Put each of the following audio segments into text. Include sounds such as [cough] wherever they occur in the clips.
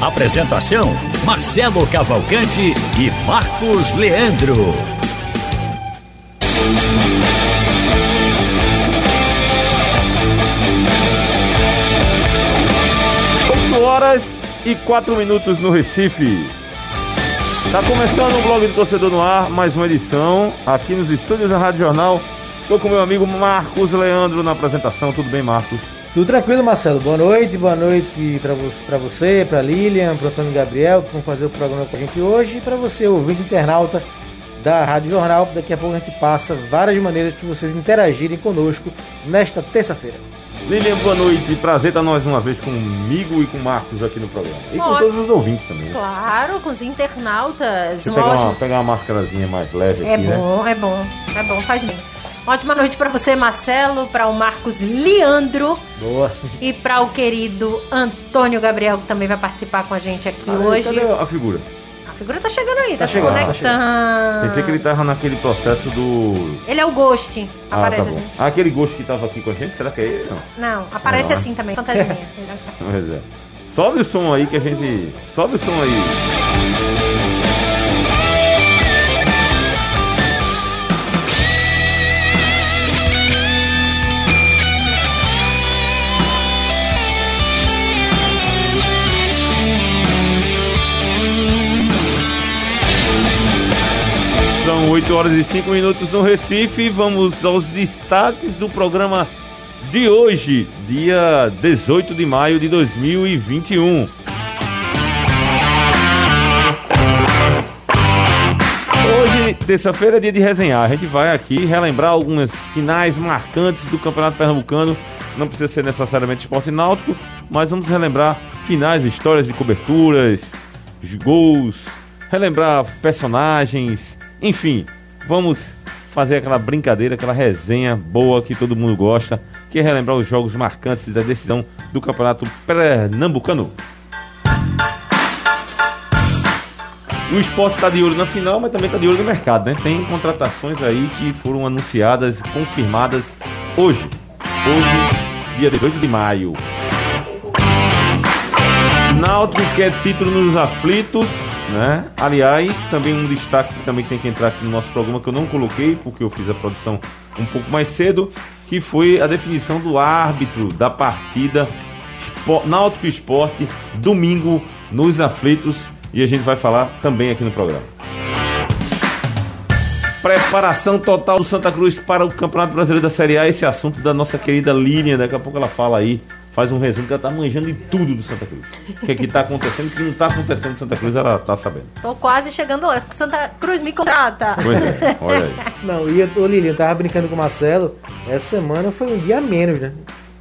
Apresentação: Marcelo Cavalcante e Marcos Leandro. 8 horas e 4 minutos no Recife. Tá começando o blog do Torcedor no Ar, mais uma edição aqui nos estúdios da Rádio Jornal. Estou com meu amigo Marcos Leandro na apresentação. Tudo bem, Marcos? Tudo tranquilo, Marcelo. Boa noite, boa noite para você, pra você, para Lilian, para Antônio Gabriel, que vão fazer o programa com a gente hoje, e para você, ouvinte internauta da Rádio Jornal. Daqui a pouco a gente passa várias maneiras para vocês interagirem conosco nesta terça-feira. Lilian, boa noite. Prazer estar nós uma vez comigo e com o Marcos aqui no programa. E com todos os ouvintes também. Claro, com os internautas. Deixa eu pegar uma, pegar uma máscarazinha mais leve É aqui, né? bom, é bom, é bom, faz bem. Ótima noite para você, Marcelo, para o Marcos Leandro Boa. e para o querido Antônio Gabriel, que também vai participar com a gente aqui Ah, hoje. Cadê a figura? A figura tá chegando aí, tá, se chegando, tá conectando. Pensei que ele tava naquele processo do. Ele é o Ghost, Ah, aparece tá assim. Ah, aquele gosto que tava aqui com a gente, será que é ele? Não. Não, aparece Não, assim também, fantasminha. [laughs] Pois é. Sobe o som aí que a gente. Sobe o som aí. 8 horas e 5 minutos no Recife. Vamos aos destaques do programa de hoje, dia 18 de maio de 2021. Hoje, terça-feira, é dia de resenhar. A gente vai aqui relembrar algumas finais marcantes do Campeonato Pernambucano. Não precisa ser necessariamente esporte náutico, mas vamos relembrar finais, histórias de coberturas, de gols, relembrar personagens, enfim, vamos fazer aquela brincadeira, aquela resenha boa que todo mundo gosta, que é relembrar os jogos marcantes da decisão do Campeonato Pernambucano. O esporte está de olho na final, mas também está de olho no mercado, né? Tem contratações aí que foram anunciadas, confirmadas hoje. Hoje, dia 18 de maio. Náutico quer título nos aflitos, né? Aliás, também um destaque que também tem que entrar aqui no nosso programa que eu não coloquei, porque eu fiz a produção um pouco mais cedo, que foi a definição do árbitro da partida Náutico Esporte, domingo nos aflitos, e a gente vai falar também aqui no programa. Preparação total do Santa Cruz para o Campeonato Brasileiro da Série A. Esse assunto da nossa querida Lilian. Daqui a pouco ela fala aí, faz um resumo que ela tá manjando de tudo do Santa Cruz. O que, é que tá acontecendo, o que não tá acontecendo no Santa Cruz, ela tá sabendo. Tô quase chegando lá. Santa Cruz me contrata. Pois é, olha aí. [laughs] Não, e eu, ô Lilian, eu tava brincando com o Marcelo. Essa semana foi um dia a menos, né?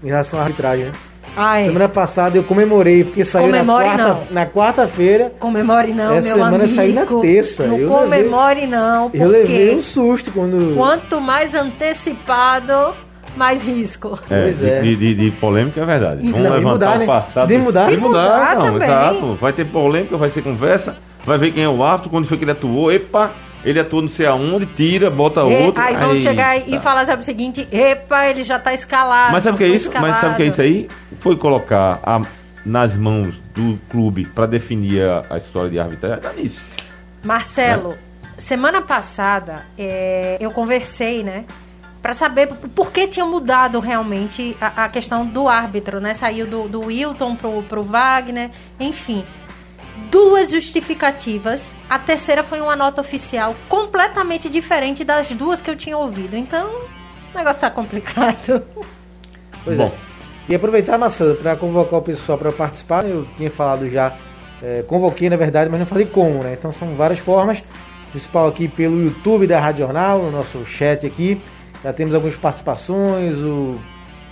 Em relação à arbitragem, né? Ai, Semana passada eu comemorei, porque saiu na Comemore quarta- não. na quarta-feira. comemore não, Essa meu semana amigo. saiu na terça. Não Eu comemore não, Eu levei porque um susto quando. quanto mais antecipado, mais risco. É, Pois de, é. de- de- de polêmica é verdade. Vamos não, levantar mudar, o né? passado. De mudar. De De mudar, mudar não, também. exato. Vai ter polêmica, vai ser conversa, vai ver quem é o árbitro, quando foi que ele atuou. Epa, ele atuou não sei aonde, tira, bota E- outro. aí aí- chegar e tá. falar sabe, o seguinte: epa, ele já tá escalado. Mas sabe o que é isso? Mas sabe o que é isso aí? Foi colocar a- nas mãos do clube para definir a, a história de arbitragem. Tá nisso. Marcelo, semana passada é, eu conversei, né? Pra saber por- por que tinha mudado realmente a, a questão do árbitro, né? Saiu do, do Wilton pro, pro Wagner, enfim. Duas justificativas. A terceira foi uma nota oficial completamente diferente das duas que eu tinha ouvido. Então, o negócio tá complicado. Pois Bom. é. E aproveitar, Marcelo, para convocar o pessoal para participar. Eu tinha falado já, é, convoquei na verdade, mas não falei como, né? Então são várias formas. Principal aqui pelo YouTube da Rádio Jornal, no nosso chat aqui. Já temos algumas participações, o,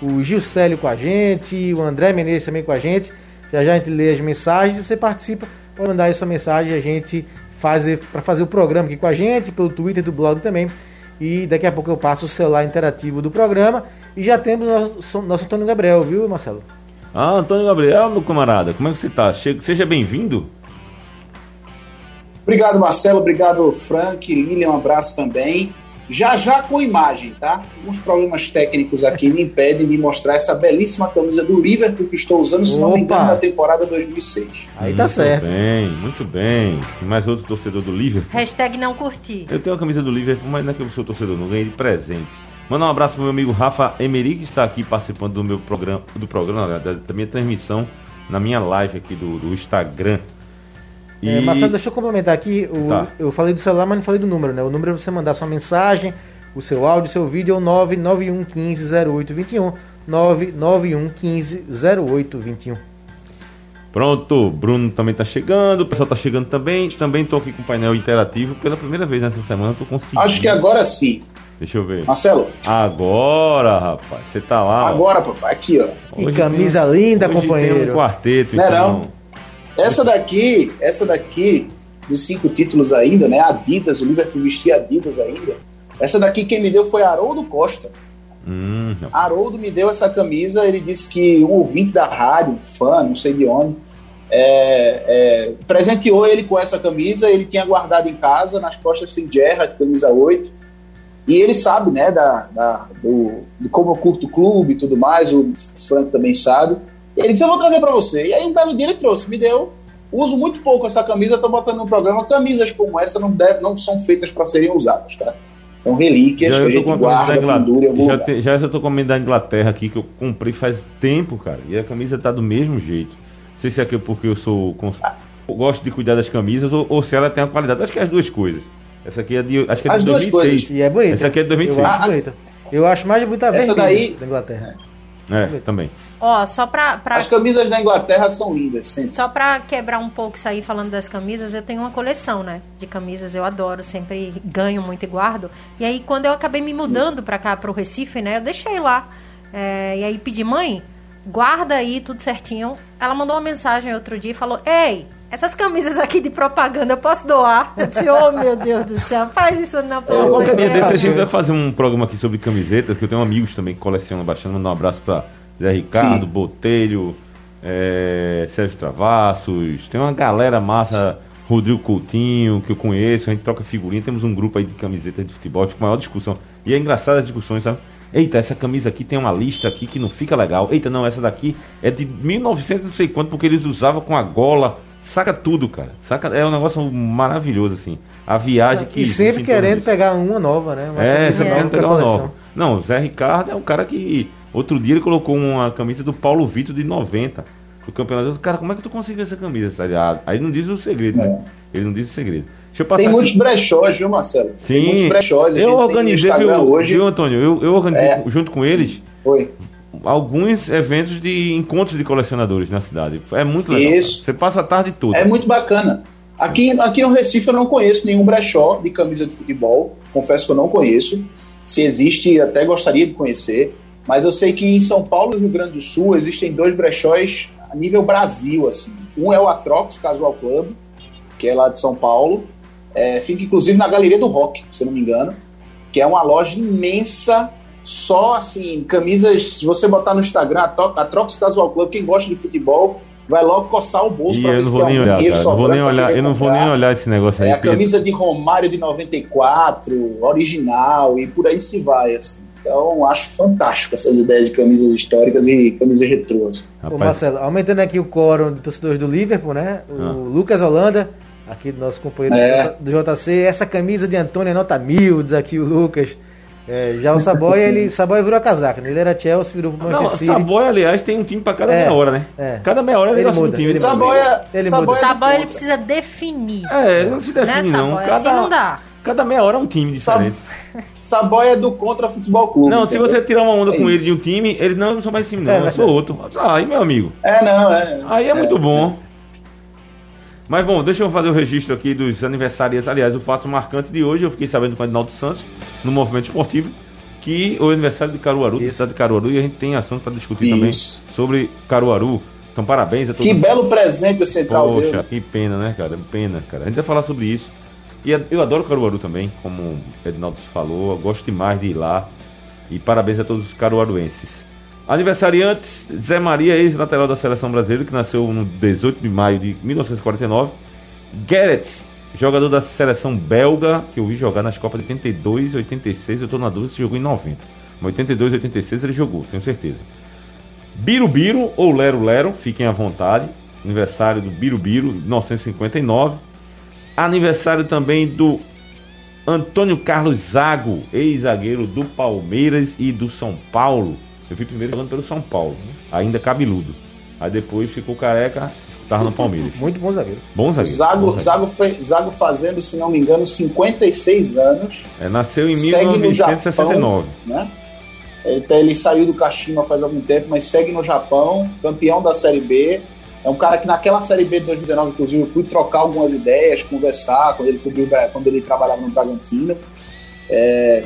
o Gil Célio com a gente, o André Menezes também com a gente. Já já a gente lê as mensagens você participa pode mandar aí sua mensagem a gente fazer para fazer o programa aqui com a gente, pelo Twitter do blog também. E daqui a pouco eu passo o celular interativo do programa. E já temos nosso, nosso Antônio Gabriel, viu, Marcelo? Ah, Antônio Gabriel, meu camarada, como é que você tá? Seja bem-vindo. Obrigado, Marcelo. Obrigado, Frank. Lilian, um abraço também. Já já com imagem, tá? Alguns problemas técnicos aqui me impedem de mostrar essa belíssima camisa do Liverpool que estou usando, se não me engano, da temporada 2006. Aí tá muito certo. Muito bem, muito bem. E mais outro torcedor do Liverpool. Hashtag não curti. Eu tenho a camisa do Liverpool, mas não é que eu sou torcedor, não ganhei de presente. Manda um abraço pro meu amigo Rafa Emery, que está aqui participando do meu programa, do programa, da, da minha transmissão na minha live aqui do, do Instagram. E... É, Marcelo, deixa eu complementar aqui. O, tá. Eu falei do celular, mas não falei do número, né? O número é você mandar sua mensagem, o seu áudio, o seu vídeo é o 991150821. 991150821. Pronto, Bruno também está chegando, o pessoal está chegando também. Também estou aqui com o painel interativo pela primeira vez nessa semana. Tô conseguindo. Acho que agora sim. Deixa eu ver. Marcelo. Agora, rapaz, você tá lá. Agora, papai, aqui, ó. Que camisa linda, hoje companheiro. Tem um quarteto, não então. Não. Essa daqui, essa daqui, dos cinco títulos ainda, né? Adidas, o Liverpool vestia Adidas ainda. Essa daqui quem me deu foi Haroldo Costa. Hum, Haroldo me deu essa camisa, ele disse que um ouvinte da rádio, fã, não sei de onde, é, é, presenteou ele com essa camisa, ele tinha guardado em casa, nas costas sem Gerrard, camisa 8. E ele sabe, né, da, da do, de como eu curto o clube e tudo mais, o Frank também sabe. Ele disse, eu vou trazer para você. E aí um belo dia ele trouxe, me deu. Uso muito pouco essa camisa, tô botando no programa. Camisas como essa não, deve, não são feitas para serem usadas, tá? São relíquias já que a gente guarda, pendura em já, te, já essa eu tô com a camisa da Inglaterra aqui, que eu comprei faz tempo, cara. E a camisa tá do mesmo jeito. Não sei se é porque eu sou... Cons... Eu gosto de cuidar das camisas ou, ou, se ela tem a qualidade. Acho que é as duas coisas. Essa aqui é de, acho que é de 2006. Coisas. E é bonita. Essa aqui é de 2006. Eu acho bonita. Eu acho mais bonita essa daí da Inglaterra. É, também. Ó, só pra, pra... As camisas da Inglaterra são lindas, sempre. Só pra quebrar um pouco isso aí, falando das camisas, eu tenho uma coleção, né? De camisas, eu adoro, sempre ganho muito e guardo. E aí, quando eu acabei me mudando pra cá, pro Recife, né? Eu deixei lá. É, e aí pedi, mãe, guarda aí tudo certinho. Ela mandou uma mensagem outro dia e falou: Ei, essas camisas aqui de propaganda eu posso doar? Eu disse, oh meu Deus do céu, faz isso não, pelo amor de Deus. Desse, a gente vai fazer um programa aqui sobre camisetas, que eu tenho amigos também que colecionam bastante. Mandar um abraço pra Zé Ricardo, Sim. Botelho, é, Sérgio Travassos. Tem uma galera massa, Rodrigo Coutinho, que eu conheço. A gente troca figurinha. Temos um grupo aí de camisetas de futebol. Fica maior discussão. E é engraçado as discussões, sabe? Eita, essa camisa aqui tem uma lista aqui que não fica legal. Eita, não, essa daqui é de 1900 não sei quanto, porque eles usavam com a gola. Saca tudo, cara. Saca, é um negócio maravilhoso, assim. A viagem que. E sempre querendo pegar uma nova, né? Uma é, sempre querendo pegar uma nova. Não, o Zé Ricardo é um cara que Outro dia ele colocou uma camisa do Paulo Vitor de 90 do campeonato. Cara, como é que tu conseguiu essa camisa? Aí não diz o segredo, né? É. Ele não diz o segredo. Tem muitos aqui. brechós, viu, Marcelo? Sim. Tem muitos brechós. Eu organizei, viu, hoje. viu, Antônio? Eu, eu organizei é. junto com eles. Alguns eventos de encontros de colecionadores na cidade. É muito legal. Isso. Cara. Você passa a tarde toda. É muito bacana. Aqui, aqui no Recife eu não conheço nenhum brechó de camisa de futebol. Confesso que eu não conheço. Se existe, até gostaria de conhecer. Mas eu sei que em São Paulo e no Rio Grande do Sul existem dois brechóis a nível Brasil, assim. Um é o Atrox Casual Club, que é lá de São Paulo. É, fica inclusive na Galeria do Rock, se não me engano. Que é uma loja imensa, só assim, camisas. Se você botar no Instagram, Atrox Casual Club, quem gosta de futebol, vai logo coçar o bolso para ver se tem olhar, dinheiro Não vou nem olhar, eu não vou nem olhar esse negócio aí. É a camisa de Romário de 94, original, e por aí se vai, assim. Então, acho fantástico essas ideias de camisas históricas e camisas retrôs. Ô Marcelo, aumentando aqui o coro de torcedores do Liverpool, né? O ah. Lucas Holanda, aqui do nosso companheiro é. do JC, essa camisa de Antônio é nota mil, diz aqui o Lucas. É, já o Saboia, ele [laughs] Saboia virou a casaca, né? Ele era Chelsea, virou pro Manchester City. Saboia, aliás, tem um time para cada é, meia hora, né? É. Cada meia hora ele, ele muda, um time. Ele Saboia, ele Saboia, Saboia ele precisa definir. É, ele não se define né, não. Saboia, cada, assim não dá. Cada meia hora é um time diferente. Saboia é do contra futebol clube. Não, entendeu? se você tirar uma onda é com ele de um time, ele não, não sou mais time, não, é, eu sou outro. Aí, meu amigo. É, não, é. Aí é, muito bom. Mas bom, deixa eu fazer o registro aqui dos aniversários. Aliás, o fato marcante de hoje, eu fiquei sabendo com o Edinaldo Santos, no movimento esportivo, que o aniversário de Caruaru, da cidade de Caruaru, e a gente tem assunto para discutir Isso. também sobre Caruaru. Então, parabéns a todos. Que belo presente o Central Poxa, deu. que pena, né, cara? Pena, cara. A gente vai falar sobre isso. E eu adoro Caruaru também, como o Edinaldo falou. Eu gosto demais de ir lá. E parabéns a todos os caruaruenses. Aniversariantes, Zé Maria, ex-lateral da seleção brasileira, que nasceu no 18 de maio de 1949. Garrett, jogador da seleção belga, que eu vi jogar nas Copas de 82 e 86. Eu tô na dúvida se jogou em 90. Mas 82 e 86 ele jogou, tenho certeza. Birubiru ou Lero Lero, fiquem à vontade. Aniversário do Birubiru, 1959. Aniversário também do Antônio Carlos Zago, ex-zagueiro do Palmeiras e do São Paulo. Eu fui primeiro jogando pelo São Paulo, ainda cabeludo. Aí depois ficou careca, tava no Palmeiras. Muito bom zagueiro. Bom zagueiro. Zago, bom zagueiro. Zago, fe- Zago fazendo, se não me engano, 56 anos. É, nasceu em segue no 1969. Japão, né? Ele, tá- ele saiu do Kashima faz algum tempo, mas segue no Japão, campeão da Série B. É um cara que naquela Série B de 2019, inclusive, eu fui trocar algumas ideias, conversar, quando ele, cobriu, quando ele trabalhava no Bragantino. É,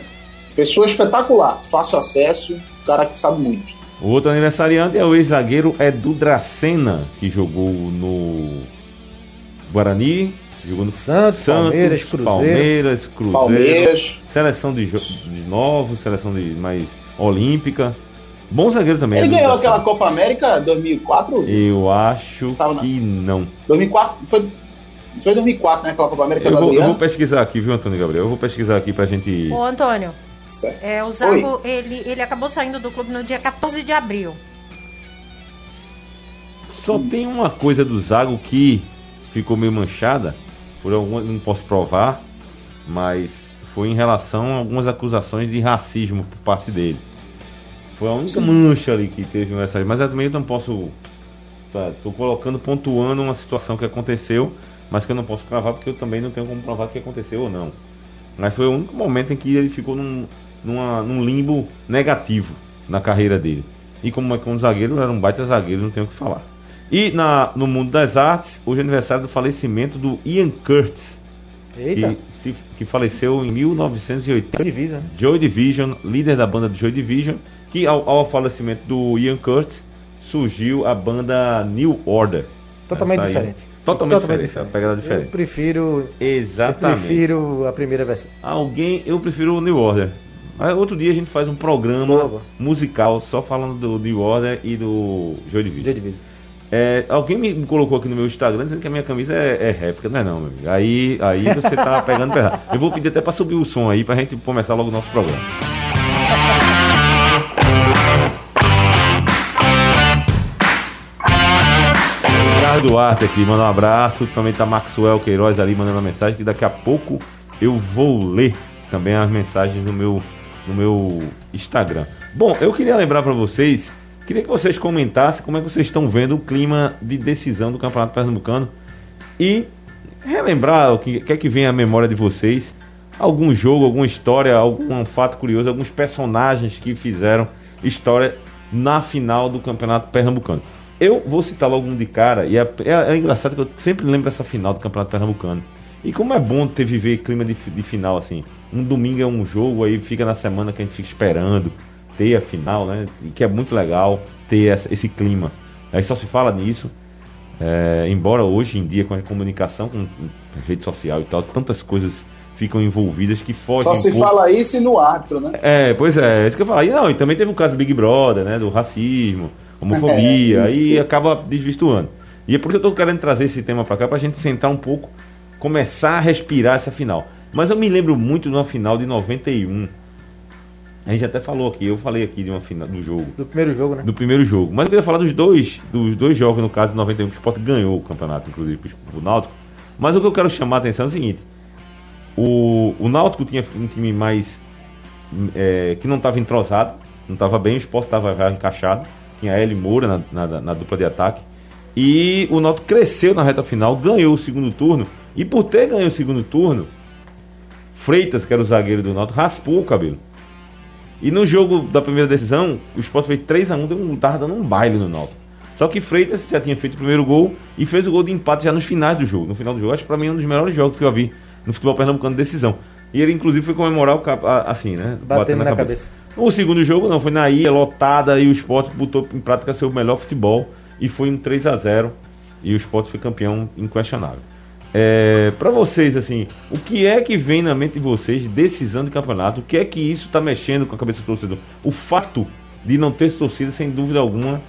pessoa espetacular, fácil acesso, cara que sabe muito. O outro aniversariante é o ex-zagueiro Edu Dracena, que jogou no Guarani, jogou no Santos, Palmeiras, Cruzeiro. Palmeiras, Cruzeiro, Palmeiras. seleção de, de novos, seleção de mais olímpica. Bom zagueiro também. Ele Edu ganhou Dracena. aquela Copa América 2004? Eu acho Tava na- que não. 2004 foi, foi 2004, né? Aquela Copa América Eu do vou, eu vou pesquisar aqui, viu, Antônio Gabriel? Eu vou pesquisar aqui pra gente. Ô, Antônio, Certo. é, o Zago, ele, ele acabou saindo do clube no dia 14 de abril. Só tem uma coisa do Zago que ficou meio manchada, por alguma, não posso provar, mas foi em relação a algumas acusações de racismo por parte dele. Foi a única mancha ali que teve essa, mas eu também não posso. Tá, tô colocando, pontuando uma situação que aconteceu, mas que eu não posso provar porque eu também não tenho como provar que aconteceu ou não. Mas foi o único momento em que ele ficou num, numa- num limbo negativo na carreira dele. E como é que um zagueiro era um baita zagueiro, não tenho o que falar. E na, no mundo das artes, hoje é aniversário do falecimento do Ian Curtis, Eita, que, se- que faleceu em 1980. divisa, né? Joy Division, líder da banda do Joy Division, que ao, ao falecimento do Ian Curtis surgiu a banda New Order. Totalmente diferente. Totalmente, diferente, uma pegada Eu diferente. prefiro, eu Exatamente. prefiro a primeira versão. Alguém, eu prefiro o New Order. Aí, outro dia a gente faz um programa boa. musical só falando do New Order e do Joy Division. divisa. É, alguém me colocou aqui no meu Instagram dizendo que a minha camisa é, é réplica, não é não, meu amigo. Aí, aí você tá [laughs] pegando pesado. Eu vou pedir até pra subir o som aí pra gente começar logo o nosso programa. Ricardo Duarte aqui, manda um abraço. Também tá Maxwell Queiroz ali mandando uma mensagem que daqui a pouco eu vou ler também as mensagens no meu, no meu Instagram. Bom, eu queria lembrar pra vocês, queria que vocês comentassem como é que vocês estão vendo o clima de decisão do Campeonato Pernambucano e relembrar o que, que é que vem à memória de vocês, algum jogo, alguma história, algum fato curioso, alguns personagens que fizeram história na final do Campeonato Pernambucano. Eu vou citar logo um de cara, e é, é- é engraçado que eu sempre lembro essa final do Campeonato Pernambucano. E como é bom ter viver clima de, de final assim. Um domingo é um jogo, aí fica na semana que a gente fica esperando ter a final, né? E que é muito legal ter essa- esse clima. Aí só se fala nisso. É, embora hoje em dia com a comunicação, com rede social e tal, tantas coisas ficam envolvidas que fogem Só um se pouco- fala isso e no árbitro, né? é, pois é, é isso que eu falei. E não, e também teve o caso Big Brother, né? Do racismo, homofobia, É, isso. acaba desvirtuando. E é por isso que eu tô querendo trazer esse tema pra cá, pra gente sentar um pouco, começar a respirar essa final. Mas eu me lembro muito de uma final de 91. A gente até falou aqui, eu falei aqui de uma final do jogo Do primeiro jogo, né? do primeiro jogo. Mas eu queria falar dos dois, dos dois jogos, no caso de 91, que o Sport ganhou o campeonato, inclusive, pro Náutico. Mas o que eu quero chamar a atenção é o seguinte: o, o Náutico tinha um time mais. é, que não estava entrosado, não estava bem, o Sport estava encaixado. Tinha L Moura na, na, na dupla de ataque. E o Náutico cresceu na reta final, ganhou o segundo turno. E por ter ganho o segundo turno, Freitas, que era o zagueiro do Náutico, raspou o cabelo. E no jogo da primeira decisão, o Sport fez 3x1, deu um, tava dando um baile no Náutico. Só que Freitas já tinha feito o primeiro gol e fez o gol de empate já nos finais do jogo. No final do jogo, acho que pra mim é um dos melhores jogos que eu vi no futebol pernambucano de decisão. E ele, inclusive, foi comemorar o cap- assim, né? Batendo na cabeça. O segundo jogo não, foi na ilha, lotada, e o Sport botou em prática seu melhor futebol. e foi um 3 a 0 e o esporte foi campeão inquestionável. É, para vocês, assim, o que é que vem na mente de vocês de decisão de campeonato? O que é que isso está mexendo com a cabeça do torcedor? O fato de não ter torcida, sem dúvida alguma,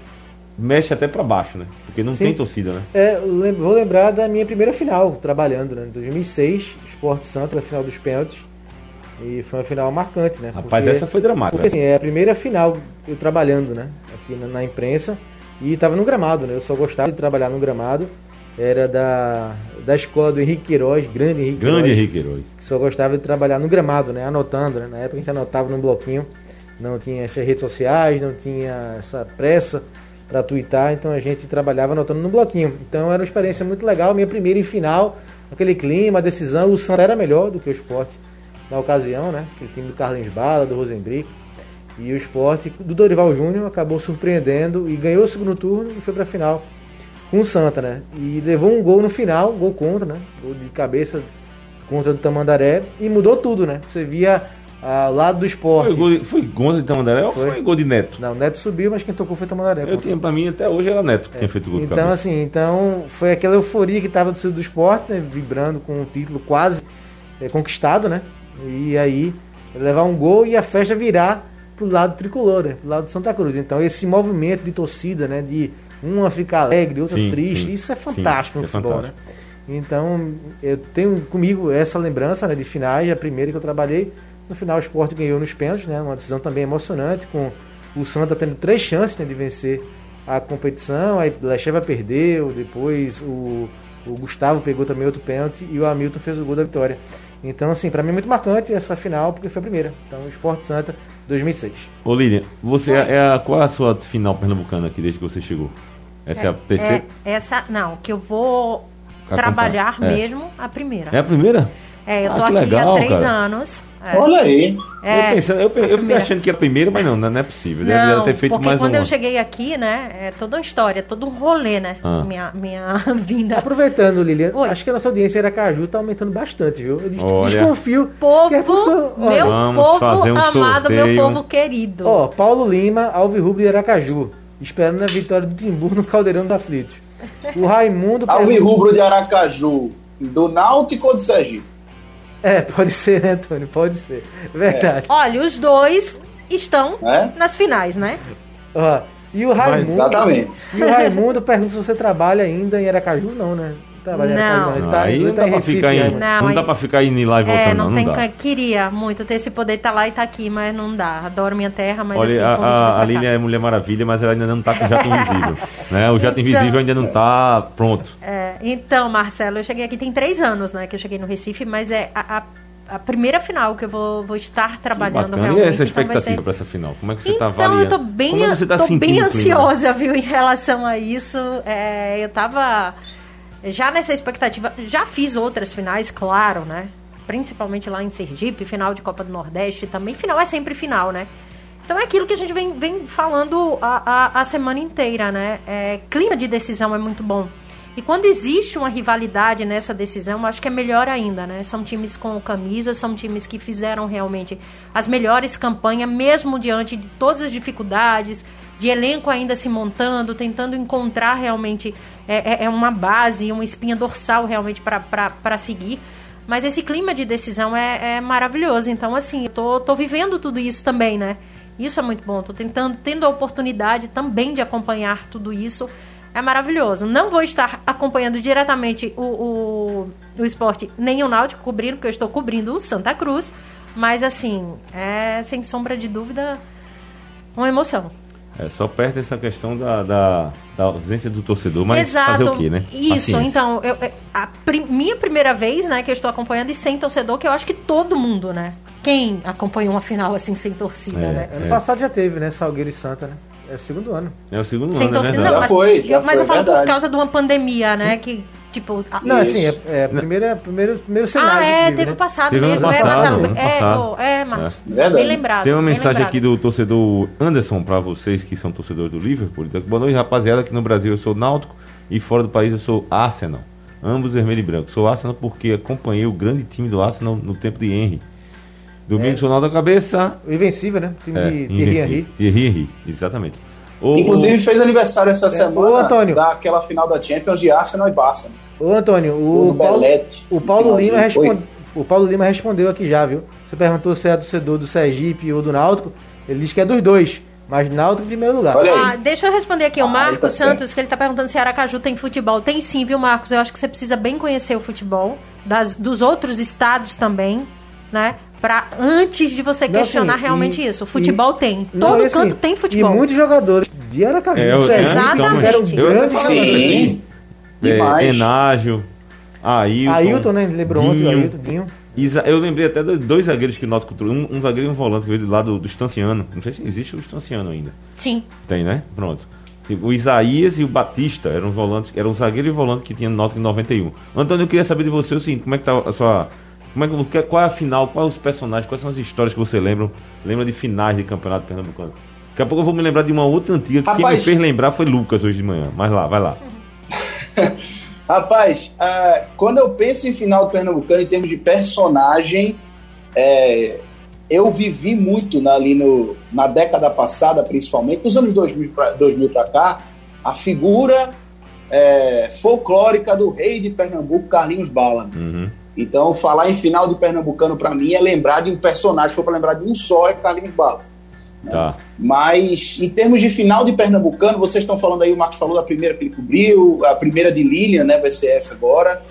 mexe até para baixo, né? Porque não Sim. tem torcida, né? É, vou lembrar da minha primeira final trabalhando, né? Em 2006, Esporte Santo, na final dos pênaltis. E foi uma final marcante, né? Rapaz, porque, essa foi dramática. Porque assim, é a primeira final eu trabalhando, né? Aqui na, na imprensa. E estava no gramado, né? Eu só gostava de trabalhar no gramado. Era da, da escola do Henrique Queiroz, grande Henrique Grande Queiroz, Henrique Queiroz. Que só gostava de trabalhar no gramado, né? Anotando, né? Na época a gente anotava num bloquinho. Não tinha as redes sociais, não tinha essa pressa para twittar, então a gente trabalhava anotando no bloquinho. Então era uma experiência muito legal. Minha primeira em final, aquele clima, a decisão. O Santa era melhor do que o esporte na ocasião, né? Aquele time do Carlos Bala, do Rosenbrick. E o esporte do Dorival Júnior acabou surpreendendo e ganhou o segundo turno e foi para a final com o Santa, né? E levou um gol no final, gol contra, né? Gol de cabeça contra do Tamandaré e mudou tudo, né? Você via ao lado do esporte. Foi gol de, foi gol de Tamandaré ou foi gol de Neto? Não, Neto subiu, mas quem tocou foi Tamandaré. Eu tinha, pra mim, até hoje era Neto que é. tinha feito gol Então, de assim, então foi aquela euforia que estava do do esporte, né? Vibrando com o título quase é, conquistado, né? E aí levar um gol e a festa virar pro lado tricolor, né? pro lado do Santa Cruz. Então esse movimento de torcida, né? De uma ficar alegre, outra sim, triste, sim, isso é fantástico sim, no é futebol, é fantástico. né? Então eu tenho comigo essa lembrança né, de finais, a primeira que eu trabalhei. No final o esporte ganhou nos pênaltis, né? Uma decisão também emocionante, com o Santa tendo três chances né, de vencer a competição. Aí Lecheva perdeu, depois o, o Gustavo pegou também outro pênalti e o Hamilton fez o gol da vitória. Então, assim, para mim é muito marcante essa final, porque foi a primeira. Então, Esporte Santa 2006. Ô Lilian, você é, é a, qual é a sua final pernambucana aqui desde que você chegou? Essa é, é a terceira? É, essa, não, que eu vou trabalhar é. mesmo a primeira. É a primeira? É, eu ah, tô aqui legal, há três cara. anos. É. Olha aí. É, eu, pensando, eu, eu fiquei achando que era a primeira, mas não, não é possível. Não, Deve ter feito porque mais quando eu cheguei aqui, né, é toda uma história, todo um rolê, né, ah. minha, minha [laughs] vinda. Aproveitando, Lilian, Oi. acho que a nossa audiência em Aracaju tá aumentando bastante, viu? Eu Olha. desconfio. Povo, pessoa, meu Vamos povo um amado, sorteio. meu povo querido. Ó, Paulo Lima, Alvirrubro de Aracaju, esperando a vitória do Timbu no Caldeirão da Aflitos. O Raimundo... Alvirrubro de Aracaju, do Náutico ou do Sergipe? É, pode ser, né, Antônio? Pode ser. Verdade. É. Olha, os dois estão é? nas finais, né? Ó, e o Raimundo. exatamente. E o Raimundo pergunta se você trabalha ainda em Aracaju, não, né? Trabalha não. Ele tá, aí não tá dá pra ficar em, não, não dá pra ficar indo lá e voltando, é, não, não, tem, não dá. Queria muito ter esse poder estar tá lá e estar tá aqui, mas não dá. Adoro minha terra, mas Olha, assim, a, a, a Lília é Mulher Maravilha, mas ela ainda não tá com o jato [laughs] invisível. né? O jato então, invisível ainda não tá pronto. É, então, Marcelo, eu cheguei aqui tem três anos, né? Que eu cheguei no Recife, mas é a, a a primeira final que eu vou, vou estar trabalhando realmente. E essa então expectativa então para essa final? Como é que você está então, avaliando? Então, eu tô bem, é tá tô bem ansiosa, viu, em relação a isso. É, eu tava já nessa expectativa, já fiz outras finais, claro, né? Principalmente lá em Sergipe, final de Copa do Nordeste também. Final é sempre final, né? Então é aquilo que a gente vem, vem falando a, a, a semana inteira, né? É, clima de decisão é muito bom. E quando existe uma rivalidade nessa decisão, acho que é melhor ainda, né? São times com camisa, são times que fizeram realmente as melhores campanhas, mesmo diante de todas as dificuldades, de elenco ainda se montando, tentando encontrar realmente é, é, é uma base, uma espinha dorsal realmente para seguir. Mas esse clima de decisão é, é maravilhoso. Então, assim, eu tô, tô vivendo tudo isso também, né? Isso é muito bom. Tô tentando, tendo a oportunidade também de acompanhar tudo isso é maravilhoso. Não vou estar acompanhando diretamente o, o, o esporte, nem o Náutico cobrindo, porque eu estou cobrindo o Santa Cruz. Mas, assim, é sem sombra de dúvida uma emoção. É, só perde essa questão da, da, da, ausência do torcedor, mas Exato. fazer o quê, né? Isso, Paciência. então, eu, a prim, minha primeira vez, né, que eu estou acompanhando e sem torcedor, que eu acho que todo mundo, né? Quem acompanha uma final assim sem torcida, é, né? Ano passado já teve, né? Salgueiro e Santa, né? É o segundo ano. É o segundo Sem ano, é torcida, não, já mas, foi, eu, mas foi, eu falo verdade. por causa de uma pandemia, né? Sim. Que, tipo... Não, assim, é, é primeiro, primeiro, primeiro cenário. Ah, é, teve né? o passado teve mesmo. Passado, é, passado, é, é, mano, é. bem lembrado. Tem uma mensagem aqui do torcedor Anderson para vocês que são torcedores do Liverpool. Boa noite, rapaziada. Aqui no Brasil eu sou Náutico e fora do país eu sou Arsenal. Ambos vermelho e branco. Sou Arsenal porque acompanhei o grande time do Arsenal no tempo de Henry. Domingo é. Sonal da Cabeça. O Invencível, né? O time é, de Thierry Henry. Thierry Henry, exatamente. O, Inclusive fez aniversário essa é, semana o Antônio. daquela final da Champions de Arsenal e Barça. Né? Ô Antônio, o, o Paulo, o Paulo Lima responde, o Paulo Lima respondeu aqui já, viu? Você perguntou se é torcedor do Sergipe ou do Náutico. Ele diz que é dos dois. Mas Náutico em primeiro lugar. Ah, deixa eu responder aqui o ah, Marcos tá Santos, certo. que ele está perguntando se Aracaju tem futebol. Tem sim, viu, Marcos? Eu acho que você precisa bem conhecer o futebol das, dos outros estados também, né? Pra, antes de você questionar assim, realmente e, isso. O futebol e, tem. Todo não, assim, canto tem futebol. E muitos jogadores de Aracaju. É, eu, Exatamente. Eu, eu, sim. É, Enágio, Ailton. Ailton, né? Lembrou ontem o Ailton, Dinho. Eu lembrei até de dois zagueiros que o Náutico trouxe. Um, um, zagueiro e um volante que veio do lado do Estanciano. Não sei se existe o Estanciano ainda. Sim. Tem, né? Pronto. O Isaías e o Batista eram volantes, eram um zagueiro e volante que tinha no Náutico em 91. Antônio, eu queria saber de você o seguinte, como é que tá a sua... Como é que, qual é a final, quais os personagens, quais são as histórias que você lembra, lembra de finais de campeonato pernambucano? Daqui a pouco eu vou me lembrar de uma outra antiga que Rapaz, quem me fez lembrar foi Lucas hoje de manhã. Mas lá, vai lá. [laughs] Rapaz, uh, quando eu penso em final do Pernambucano em termos de personagem, é, eu vivi muito na, ali no, na década passada, principalmente, nos anos 2000 para 2000 cá, a figura é, folclórica do rei de Pernambuco, Carlinhos Bala. Uhum. Então, falar em final de Pernambucano para mim é lembrar de um personagem, se for para lembrar de um só, é Carlinhos Bala. Né? Tá. Mas, em termos de final de Pernambucano, vocês estão falando aí, o Marcos falou da primeira que ele cobriu, a primeira de Lilian, né? Vai ser essa agora.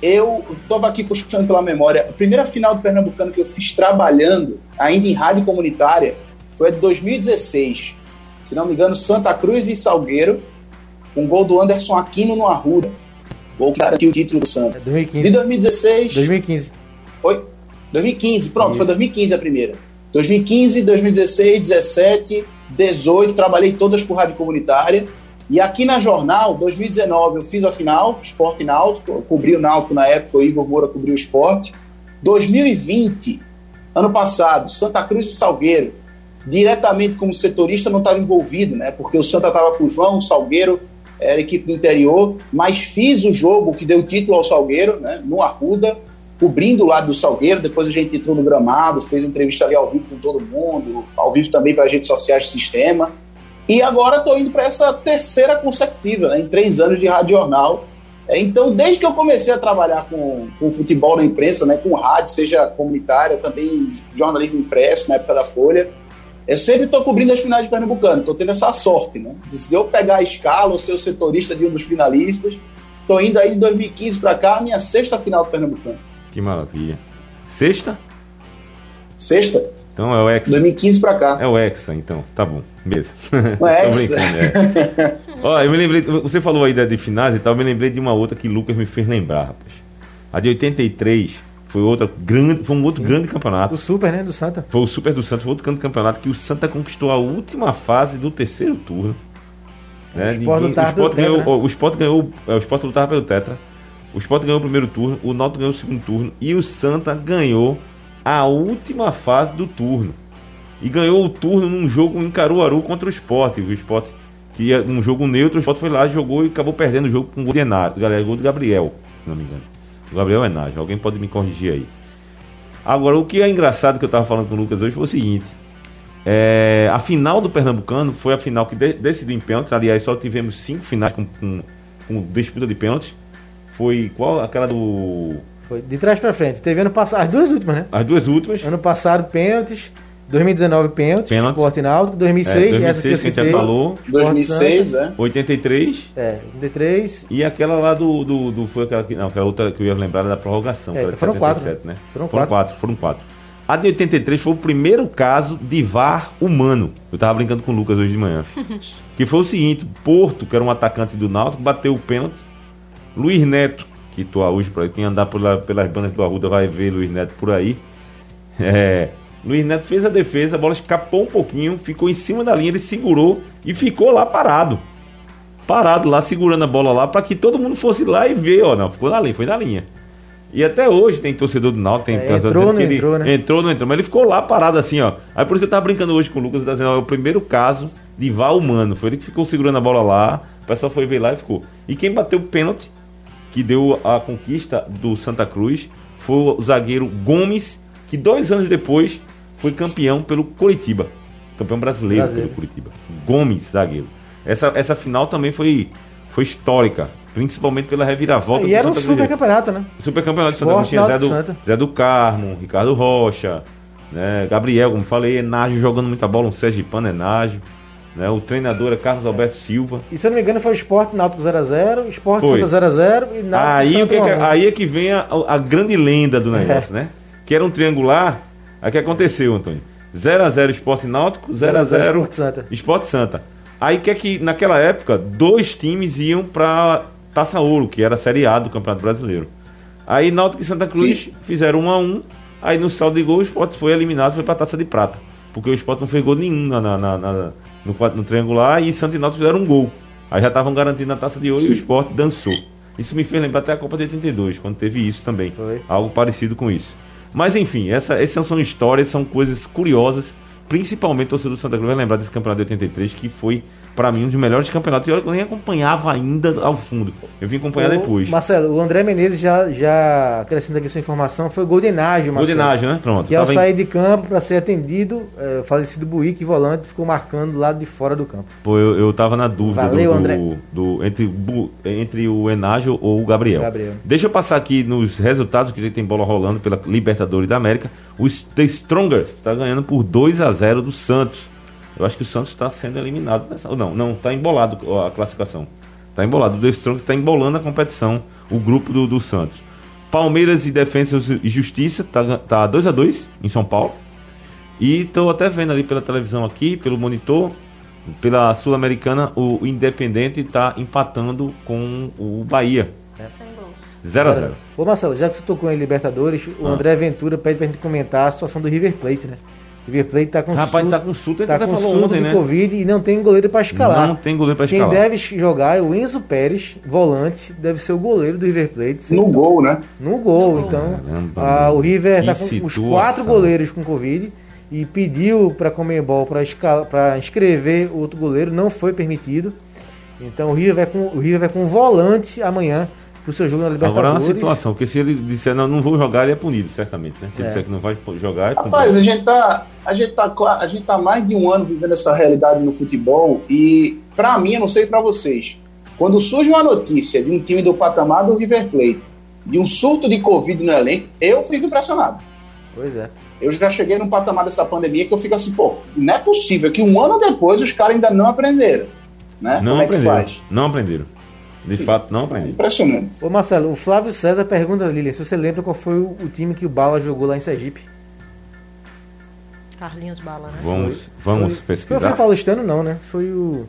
Eu estava aqui puxando pela memória. A primeira final de Pernambucano que eu fiz trabalhando, ainda em rádio comunitária, foi a de 2016. Se não me engano, Santa Cruz e Salgueiro, com um gol do Anderson Aquino no Arruda. Gol que garantiu o título do Santa. É 2015. De 2016. 2015. Foi? 2015, pronto, Isso. foi 2015 a primeira. 2015, 2016, 17, 18, trabalhei todas por rádio comunitária. E aqui na Jornal, 2019, eu fiz a final, Esporte Náutico, cobri o Náutico na época, o Igor Moura cobriu o esporte. 2020, ano passado, Santa Cruz e Salgueiro, diretamente como setorista não estava envolvido, né? Porque o Santa estava com o João, o Salgueiro era equipe do interior, mas fiz o jogo que deu título ao Salgueiro, né? No Arruda, cobrindo o lado do Salgueiro, depois a gente entrou no gramado, fez entrevista ali ao vivo com todo mundo, ao vivo também para as redes sociais do sistema. E agora estou indo para essa terceira consecutiva, né, em três anos de rádio jornal. É, então, desde que eu comecei a trabalhar com, com futebol na imprensa, né, com rádio, seja comunitária, também jornalismo impresso, na época da Folha, eu sempre estou cobrindo as finais de Pernambucano, estou tendo essa sorte. Né? Se eu pegar a escala, ou ser o setorista de um dos finalistas, estou indo aí de 2015 para cá, a minha sexta final do Pernambucano. Que maravilha. Sexta? Sexta. Então é o Hexa. 2015 pra cá. É o Hexa, então. Tá bom. Beleza. O [laughs] Hexa. é. [laughs] Ó, eu me lembrei, você falou aí de finais e tal, eu me lembrei de uma outra que Lucas me fez lembrar, rapaz. A de 83 foi outra grande, foi um outro Sim. grande campeonato. O Super, né, do Santa. Foi o Super do Santa, foi outro grande campeonato que o Santa conquistou a última fase do terceiro turno. Né? O Sport Ninguém, o Sport ganhou, tetra, né? o Sport ganhou, é, o Sport lutava pelo Tetra. O Sport ganhou o primeiro turno, o Náutico ganhou o segundo turno e o Santa ganhou a última fase do turno. E ganhou o turno num jogo em Caruaru contra o Sport. O Sport, que é um jogo neutro, o Sport foi lá, jogou e acabou perdendo o jogo com o gol de galera, gol de Gabriel, se não me engano. O Gabriel Enário, alguém pode me corrigir aí. Agora, o que é engraçado que eu estava falando com o Lucas hoje foi o seguinte. É, a final do Pernambucano foi a final que de, decidiu em pênaltis. Aliás, só tivemos cinco finais com, com, com disputa de pênaltis foi qual? Aquela do. Foi de trás para frente. Teve ano passado, as duas últimas, né? As duas últimas. Ano passado, pênaltis. 2019, pênaltis. Pênaltis. Esporte Náutico. 2006, é, 2006 essa que, eu que a gente já falou. 2006, é. 83. É, 83. E aquela lá do. do, do foi aquela que. Não, aquela outra que eu ia lembrar da prorrogação. É, foram 77, quatro. Né? Foram, foram quatro. quatro. Foram quatro. A de 83 foi o primeiro caso de VAR humano. Eu tava brincando com o Lucas hoje de manhã. [laughs] que foi o seguinte: Porto, que era um atacante do Náutico, bateu o pênalti. Luiz Neto que tu hoje para quem andar por lá, pelas bandas do Arruda vai ver Luiz Neto por aí. É, Luiz Neto fez a defesa, a bola escapou um pouquinho, ficou em cima da linha, ele segurou e ficou lá parado. Parado lá, segurando a bola lá, para que todo mundo fosse lá e ver, ó, não, ficou na linha, foi na linha. E até hoje tem torcedor do Náutico, tem é, entrou, não entrou, né? Entrou, não entrou, mas ele ficou lá parado assim, ó. Aí por isso que eu tava brincando hoje com o Lucas, dizendo, ó, é o primeiro caso de vá humano. Foi ele que ficou segurando a bola lá, o pessoal foi ver lá e ficou. E quem bateu o pênalti que deu a conquista do Santa Cruz foi o zagueiro Gomes, que dois anos depois foi campeão pelo Coritiba. campeão brasileiro, brasileiro. pelo Curitiba. Gomes, zagueiro. Essa, essa final também foi, foi histórica, principalmente pela reviravolta e era um super campeonato, né? Super campeonato de Santa Cruz. Tinha Zé do, Zé do Carmo, Ricardo Rocha, né? Gabriel, como falei, Enágio jogando muita bola, um Sergipano Enágio. Né? O treinador é Carlos Alberto Silva. E se eu não me engano foi o Esporte Náutico 0x0, Esporte Santa 0x0 e Náutico aí, que, é aí é que vem a, a grande lenda do negócio, é. né? Que era um triangular. Aí o que aconteceu, Antônio? 0x0 Esporte Náutico, 0x0 Esporte Santa. Esporte Santa. Aí que é que naquela época dois times iam para Taça Ouro, que era a Série A do Campeonato Brasileiro. Aí Náutico e Santa Cruz Sim. fizeram 1 a 1 Aí no saldo de gol o Sport foi eliminado, foi para Taça de Prata. Porque o Sport não fez gol nenhum na, na, na, na no, no, triangular e Santa e Náutico fizeram um gol. Aí já estavam garantindo a Taça de Ouro Sim. e o Sport dançou. Isso me fez lembrar até a Copa de 82, quando teve isso também. Foi. Algo parecido com isso. Mas enfim, essa, essas são histórias, são coisas curiosas. Principalmente o torcedor do Santa Cruz vai lembrar desse campeonato de 83, que foi para mim, um dos melhores campeonatos. E olha que eu nem acompanhava ainda ao fundo. Eu vim acompanhar o, depois. Marcelo, o André Menezes já, já acrescenta aqui sua informação, foi Goldenágio, Marcelo. Goldenágio, né? Pronto. Que ao sair de campo para ser atendido, é, falecido Buíque, volante, ficou marcando do lado de fora do campo. Pô, eu, eu tava na dúvida Valeu, do, André. Do, entre, entre o Enágio ou o Gabriel. Gabriel. Deixa eu passar aqui nos resultados, que a gente tem bola rolando pela Libertadores da América. O The Stronger está ganhando por 2 a 0 do Santos. Eu acho que o Santos está sendo eliminado nessa. Não, não, está embolado a classificação. Está embolado. O The Strong está embolando a competição, o grupo do, do Santos. Palmeiras e Defesa e Justiça tá, tá 2 a 2 em São Paulo. E estou até vendo ali pela televisão aqui, pelo monitor, pela Sul-Americana, o Independente está empatando com o Bahia. 0 a 0 Ô Marcelo, já que você tocou em Libertadores, o ah. André Ventura pede pra gente comentar a situação do River Plate, né? River Plate tá com Rapaz, surto, tá com surto, tá com surto ontem, de né? Covid e não tem goleiro para escalar. Não tem goleiro para escalar. Quem deve jogar é o Enzo Pérez, volante, deve ser o goleiro do River Plate. No gol, né? No gol, então. Caramba, a, o River tá com situação. os quatro goleiros com Covid e pediu para Comembol para inscrever outro goleiro, não foi permitido. Então o River vai com o River vai com volante amanhã pro seu jogo na Libertadores. Agora é uma situação, porque se ele disser não, não vou jogar, ele é punido, certamente, né? Se ele é. disser que não vai jogar, é punido. Rapaz, a gente tá, a gente tá, a gente tá mais de um ano vivendo essa realidade no futebol e para mim, eu não sei para vocês, quando surge uma notícia de um time do patamar do River Plate, de um surto de Covid no elenco, eu fico impressionado. Pois é. Eu já cheguei num patamar dessa pandemia que eu fico assim, pô, não é possível que um ano depois os caras ainda não aprenderam. Né? Não Como aprenderam. É que faz? Não aprenderam. De Sim. fato, não aprendi. Impressionante. Ô Marcelo, o Flávio César pergunta, Lilian, se você lembra qual foi o, o, time que o Bala jogou lá em Sergipe. Carlinhos Bala, né? Vamos, foi, vamos foi, pesquisar. Foi o paulistano, não, né? Foi o.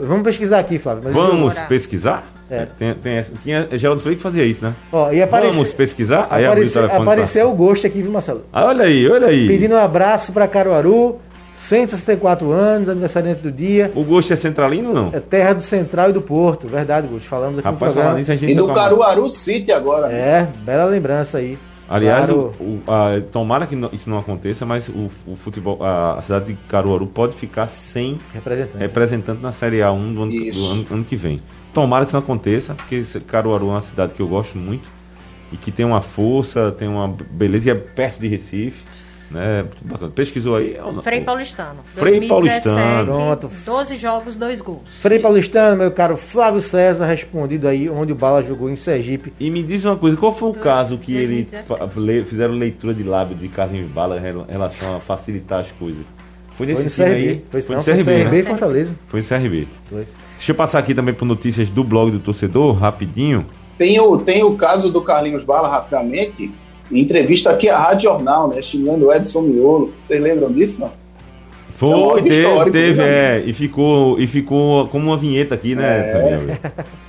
vamos pesquisar aqui, Flávio. vamos pesquisar? É. Tem, tem, tinha Geraldo Freire que fazia isso, né? Ó, e aparece, Vamos pesquisar? Aí aparece, apareceu o Ghost aqui, viu, Marcelo? Ah, olha aí, olha aí. Pedindo um abraço para Caruaru, 164 anos, aniversário do dia. O Gosto é centralino ou não? É terra do Central e do Porto, verdade, Gosto. Falamos aqui Rapaz, no programa. Nisso, a gente e do Caruaru City agora. É, né? bela lembrança aí. Aliás, claro. o, o, a, tomara que isso não aconteça, mas o, o futebol, a, a, cidade de Caruaru pode ficar sem representante, representante na Série A1 do ano, do ano, ano que vem. Tomara que isso não aconteça, porque Caruaru é uma cidade que eu gosto muito e que tem uma força, tem uma beleza e é perto de Recife. Né? Pesquisou aí? Frei Paulistano. Frei 2017, Paulistano. Pronto. 12 jogos, 2 gols. Frei Paulistano, meu caro Flávio César, respondido aí onde o Bala jogou em Sergipe. E me diz uma coisa, qual foi o Do, caso que ele fizeram leitura de lábio de Carlinhos Bala em relação a facilitar as coisas? Foi nesse foi no CRB. aí? Foi, foi no CRB, foi CRB né? Fortaleza. Foi no CRB. Foi. Deixa eu passar aqui também por notícias do blog do torcedor, rapidinho. Tem o, tem o caso do Carlinhos Bala, rapidamente, em entrevista aqui à Rádio Jornal, né? Xingando o Edson Miolo. Vocês lembram disso, não? Foi, teve, teve é, e ficou, e ficou como uma vinheta aqui, né? É,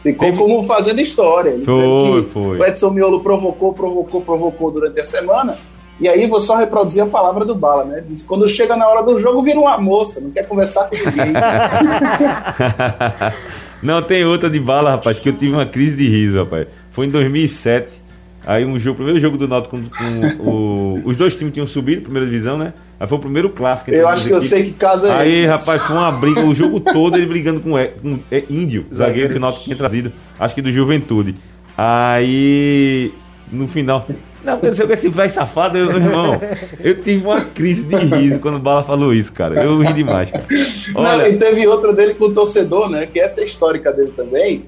ficou teve... como fazendo história. Foi, foi. O Edson Miolo provocou, provocou, provocou durante a semana. E aí vou só reproduzir a palavra do Bala, né? Diz quando chega na hora do jogo, vira uma moça, não quer conversar com ninguém. [laughs] não, tem outra de Bala, rapaz, que eu tive uma crise de riso, rapaz. Foi em 2007 Aí um jogo, o primeiro jogo do Náutico com, com o, [laughs] os dois times tinham subido, primeira divisão, né? Aí foi o primeiro clássico. Eu acho que eu sei que casa é Aí, esse, rapaz, foi uma briga, o jogo [laughs] todo ele brigando com, com é, Índio, zagueiro que o Náutico tinha trazido, acho que do Juventude. Aí, no final, [laughs] Não, eu sei que esse velho safado, eu, meu irmão, eu tive uma crise de riso quando o Bala falou isso, cara. Eu ri demais, cara. Olha... Não, e teve outra dele com o torcedor, né? Que essa é histórica dele também.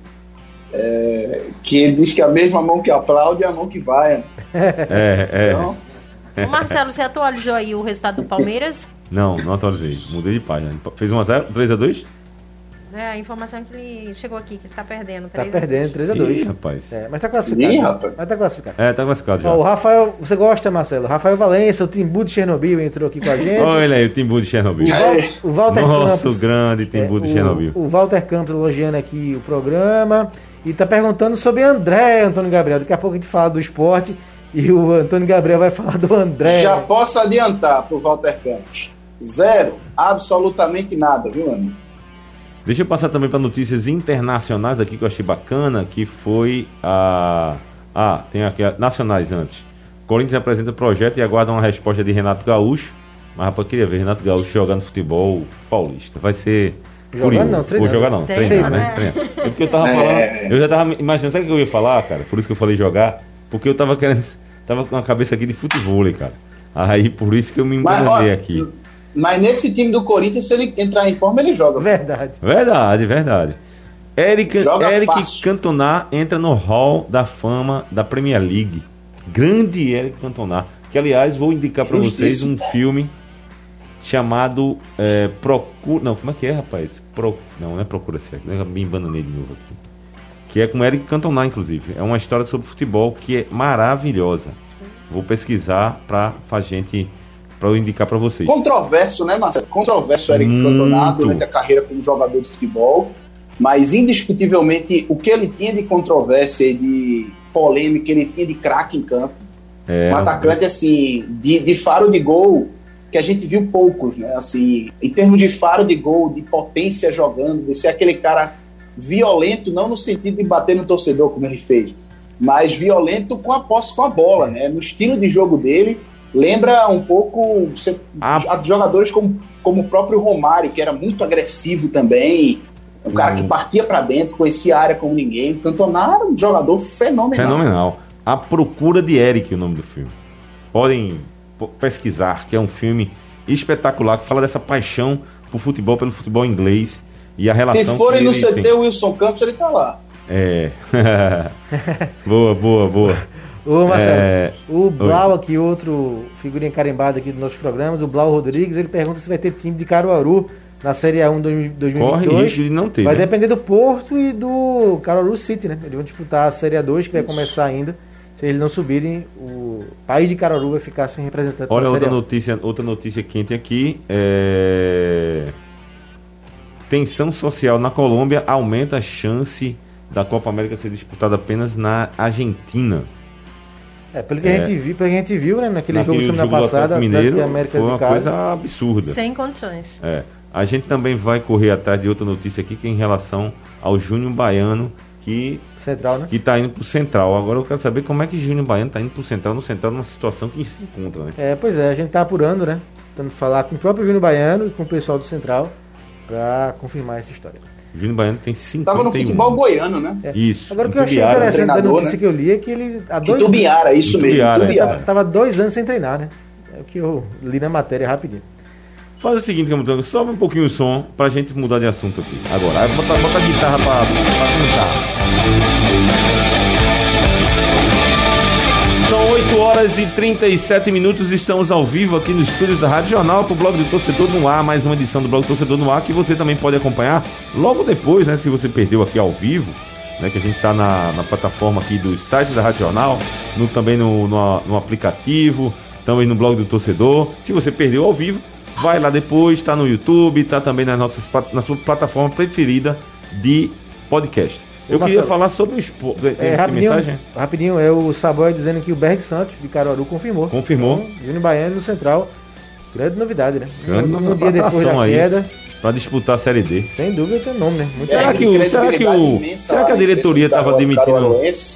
É, que ele diz que a mesma mão que aplaude é a mão que vai. Né? É, é. Então... Marcelo, você atualizou aí o resultado do Palmeiras? Não, não atualizei. Mudei de página. Fez 1x0? 3x2? É, a informação que ele chegou aqui, que ele tá perdendo. Tá perdendo 3x2. rapaz. É, mas tá classificado. Ih, rapaz. Mas tá classificado. É, tá classificado já. Ó, o Rafael, você gosta, Marcelo? Rafael Valença, o Timbu de Chernobyl entrou aqui com a gente. Olha aí, o Timbu de Chernobyl. O, Val, o Walter Nosso Campos. grande Timbu é, de Chernobyl. O, o Walter Campos elogiando aqui o programa. E tá perguntando sobre André, Antônio Gabriel. Daqui a pouco a gente fala do esporte. E o Antônio Gabriel vai falar do André. Já posso adiantar pro Walter Campos. Zero, absolutamente nada, viu, amigo? Deixa eu passar também para notícias internacionais aqui que eu achei bacana, que foi a. Ah, tem aqui a... nacionais antes. Corinthians apresenta projeto e aguarda uma resposta de Renato Gaúcho. Mas rapaz, eu queria ver Renato Gaúcho jogando futebol paulista. Vai ser. Jogando não, treinando. Vou jogar não, treinar, treinar né? Treinar. É porque eu tava falando. É. Eu já tava imaginando, sabe o que eu ia falar, cara? Por isso que eu falei jogar. Porque eu tava querendo. Tava com a cabeça aqui de futebol, cara. Aí por isso que eu me enganei aqui. Mas nesse time do Corinthians, se ele entrar em forma, ele joga. Verdade. Verdade, verdade. Eric, Eric Cantona entra no hall da fama da Premier League. Grande Eric Cantona. Que, aliás, vou indicar para vocês um filme chamado é, Procura. Não, como é que é, rapaz? Pro... Não, não é Procura Certo. Né? Me embananei de novo aqui. Que é com Eric Cantona, inclusive. É uma história sobre futebol que é maravilhosa. Vou pesquisar para a gente para eu indicar para vocês. Controverso, né, Marcelo? Controverso o Eric Muito. Cantona durante a carreira como jogador de futebol, mas indiscutivelmente o que ele tinha de controvérsia e de polêmica, ele tinha de craque em campo. É, um atacante, assim, de, de faro de gol, que a gente viu poucos, né? Assim, em termos de faro de gol, de potência jogando, de ser aquele cara violento, não no sentido de bater no torcedor, como ele fez, mas violento com a posse com a bola, né? No estilo de jogo dele, lembra um pouco ah. jogadores como, como o próprio Romário, que era muito agressivo também, um cara que uhum. partia para dentro, conhecia a área como ninguém. Cantona era um jogador fenomenal. Fenomenal. A Procura de Eric, o nome do filme. Podem pesquisar, que é um filme espetacular, que fala dessa paixão por futebol, pelo futebol inglês e a relação Se forem no CT tem. Wilson Campos, ele tá lá. É. [laughs] boa, boa, boa. Ô, Marcelo, é... o Blau Oi. aqui, outro figurinha carimbada aqui do nosso programa, do Blau Rodrigues, ele pergunta se vai ter time de Caruaru na Série A1 2022. Corre risco de não ter. Vai né? depender do Porto e do Caruaru City, né? Eles vão disputar a Série A2, que vai Isso. começar ainda. Se eles não subirem, o país de Caruaru vai ficar sem representante Olha outra notícia, outra notícia quente aqui. É... Tensão social na Colômbia aumenta a chance da Copa América ser disputada apenas na Argentina. É, pelo que, é, a, gente viu, pelo que a gente viu, né, naquele, naquele jogo semana passada, Mineiro, América foi uma coisa absurda. Sem condições. É. A gente também vai correr atrás de outra notícia aqui, que é em relação ao Júnior Baiano, que Central, né? Que tá indo pro Central. Agora eu quero saber como é que Júnior Baiano tá indo pro Central, no Central, numa situação que se encontra, né? É, pois é, a gente tá apurando, né? Tentando falar com o próprio Júnior Baiano e com o pessoal do Central para confirmar essa história. Júnior Baiano tem 50 Tava no futebol goiano, né? É. Isso. Agora o que eu achei interessante da notícia né? que eu li é que ele. Há dois Itubiara, anos, isso Itubiara, mesmo. Itubiara. Tava, dois anos sem treinar, né? É o que eu li na matéria rapidinho. Faz o seguinte, Camutanga, sobe um pouquinho o som pra gente mudar de assunto aqui. Agora, bota, bota a guitarra pra, pra cantar. São 8 horas e 37 minutos, estamos ao vivo aqui nos estúdios da Rádio Jornal para o Blog do Torcedor no Ar, mais uma edição do Blog do Torcedor no Ar que você também pode acompanhar logo depois, né? Se você perdeu aqui ao vivo, né? Que a gente está na, na, plataforma aqui dos sites da Rádio Jornal, no, também no, no, no aplicativo, também no Blog do Torcedor. Se você perdeu ao vivo, vai lá depois, está no YouTube, está também nas nossas, na sua plataforma preferida de podcast. Eu Marcelo, queria falar sobre o esporte. É, rapidinho, mensagem? rapidinho, é o Saboia dizendo que o Berg Santos de Caruaru confirmou. Confirmou. Então, Júnior Baiano no Central. Grande novidade, né? Grande no, no dia depois da aí, queda. Para disputar a Série D. Sem dúvida tem nome, né? Muito será, que o, será que o. Será que a diretoria estava demitindo.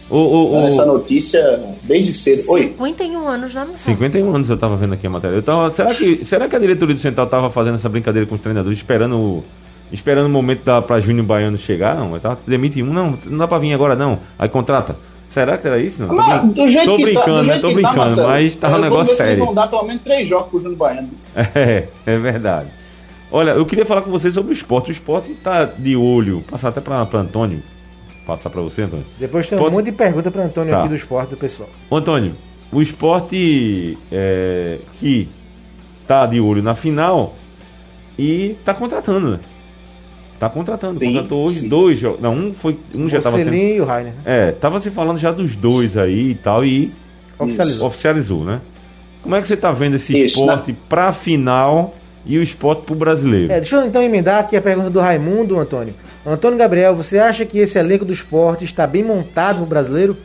O, o, o, essa notícia desde cedo. Oi. 51 anos já não sabe. 51 anos eu estava vendo aqui a matéria. Eu tava, será, que, será que a diretoria do Central estava fazendo essa brincadeira com os treinadores, esperando o esperando o momento da, pra Júnior Baiano chegar, não. Tá, demite um, não, não dá pra vir agora não. Aí contrata. Será que era isso? Não? Mas, do jeito tô que brincando, tá, do né? jeito Tô que brincando, tá, Marcelo, mas tava um negócio ver se eles sério. vão dar pelo menos três jogos pro Júnior Baiano. [laughs] É, é verdade. Olha, eu queria falar com vocês sobre o esporte. O esporte tá de olho. Passar até para Antônio. Passar para você, Antônio. Depois tem um Esporte- monte de pergunta para Antônio Tá. aqui do esporte do pessoal. Ô, Antônio, o esporte é, que tá de olho na final e tá contratando, né? Tá contratando. Sim, Contratou hoje sim. dois. Não, um foi. Um já tava sendo. E o Rainer. né? É, tava se falando já dos dois aí e tal, e Oficializou. oficializou, né? Como é que você tá vendo esse Isso, esporte pra final e o esporte pro brasileiro? É, deixa eu então emendar aqui a pergunta do Raimundo, Antônio. Antônio Gabriel, você acha que esse elenco do esporte está bem montado no brasileiro?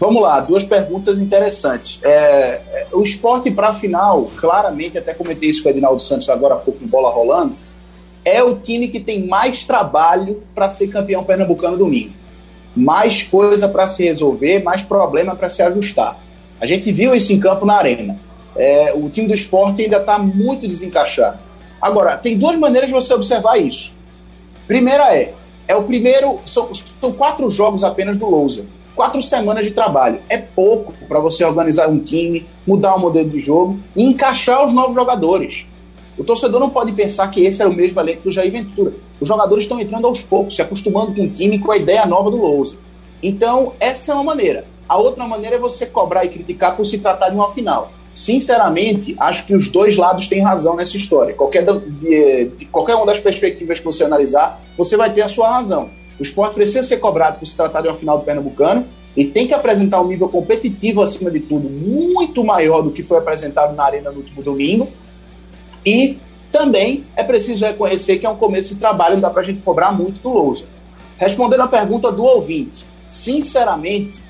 Vamos lá, duas perguntas interessantes. É, é, o esporte para a final, claramente, até comentei isso com o Edinaldo Santos agora há pouco no Bola Rolando, é o time que tem mais trabalho para ser campeão pernambucano domingo. Mais coisa para se resolver, mais problema para se ajustar. A gente viu isso em campo na arena. É, o time do esporte ainda está muito desencaixado. Agora, tem duas maneiras de você observar isso. Primeira é, é o primeiro, são, são quatro jogos apenas do Lousa. Quatro semanas de trabalho. É pouco para você organizar um time, mudar o modelo de jogo e encaixar os novos jogadores. O torcedor não pode pensar que esse é o mesmo elenco do Jair Ventura. Os jogadores estão entrando aos poucos, se acostumando com o time, com a ideia nova do Lousa. Então, essa é uma maneira. A outra maneira é você cobrar e criticar por se tratar de uma final. Sinceramente, acho que os dois lados têm razão nessa história. Qualquer, de, de qualquer uma das perspectivas que você analisar, você vai ter a sua razão. O esporte precisa ser cobrado por se tratar de uma final do Pernambucano e tem que apresentar um nível competitivo, acima de tudo, muito maior do que foi apresentado na Arena no último domingo. E também é preciso reconhecer que é um começo de trabalho, não dá pra gente cobrar muito do Lousa. Respondendo a pergunta do ouvinte, sinceramente,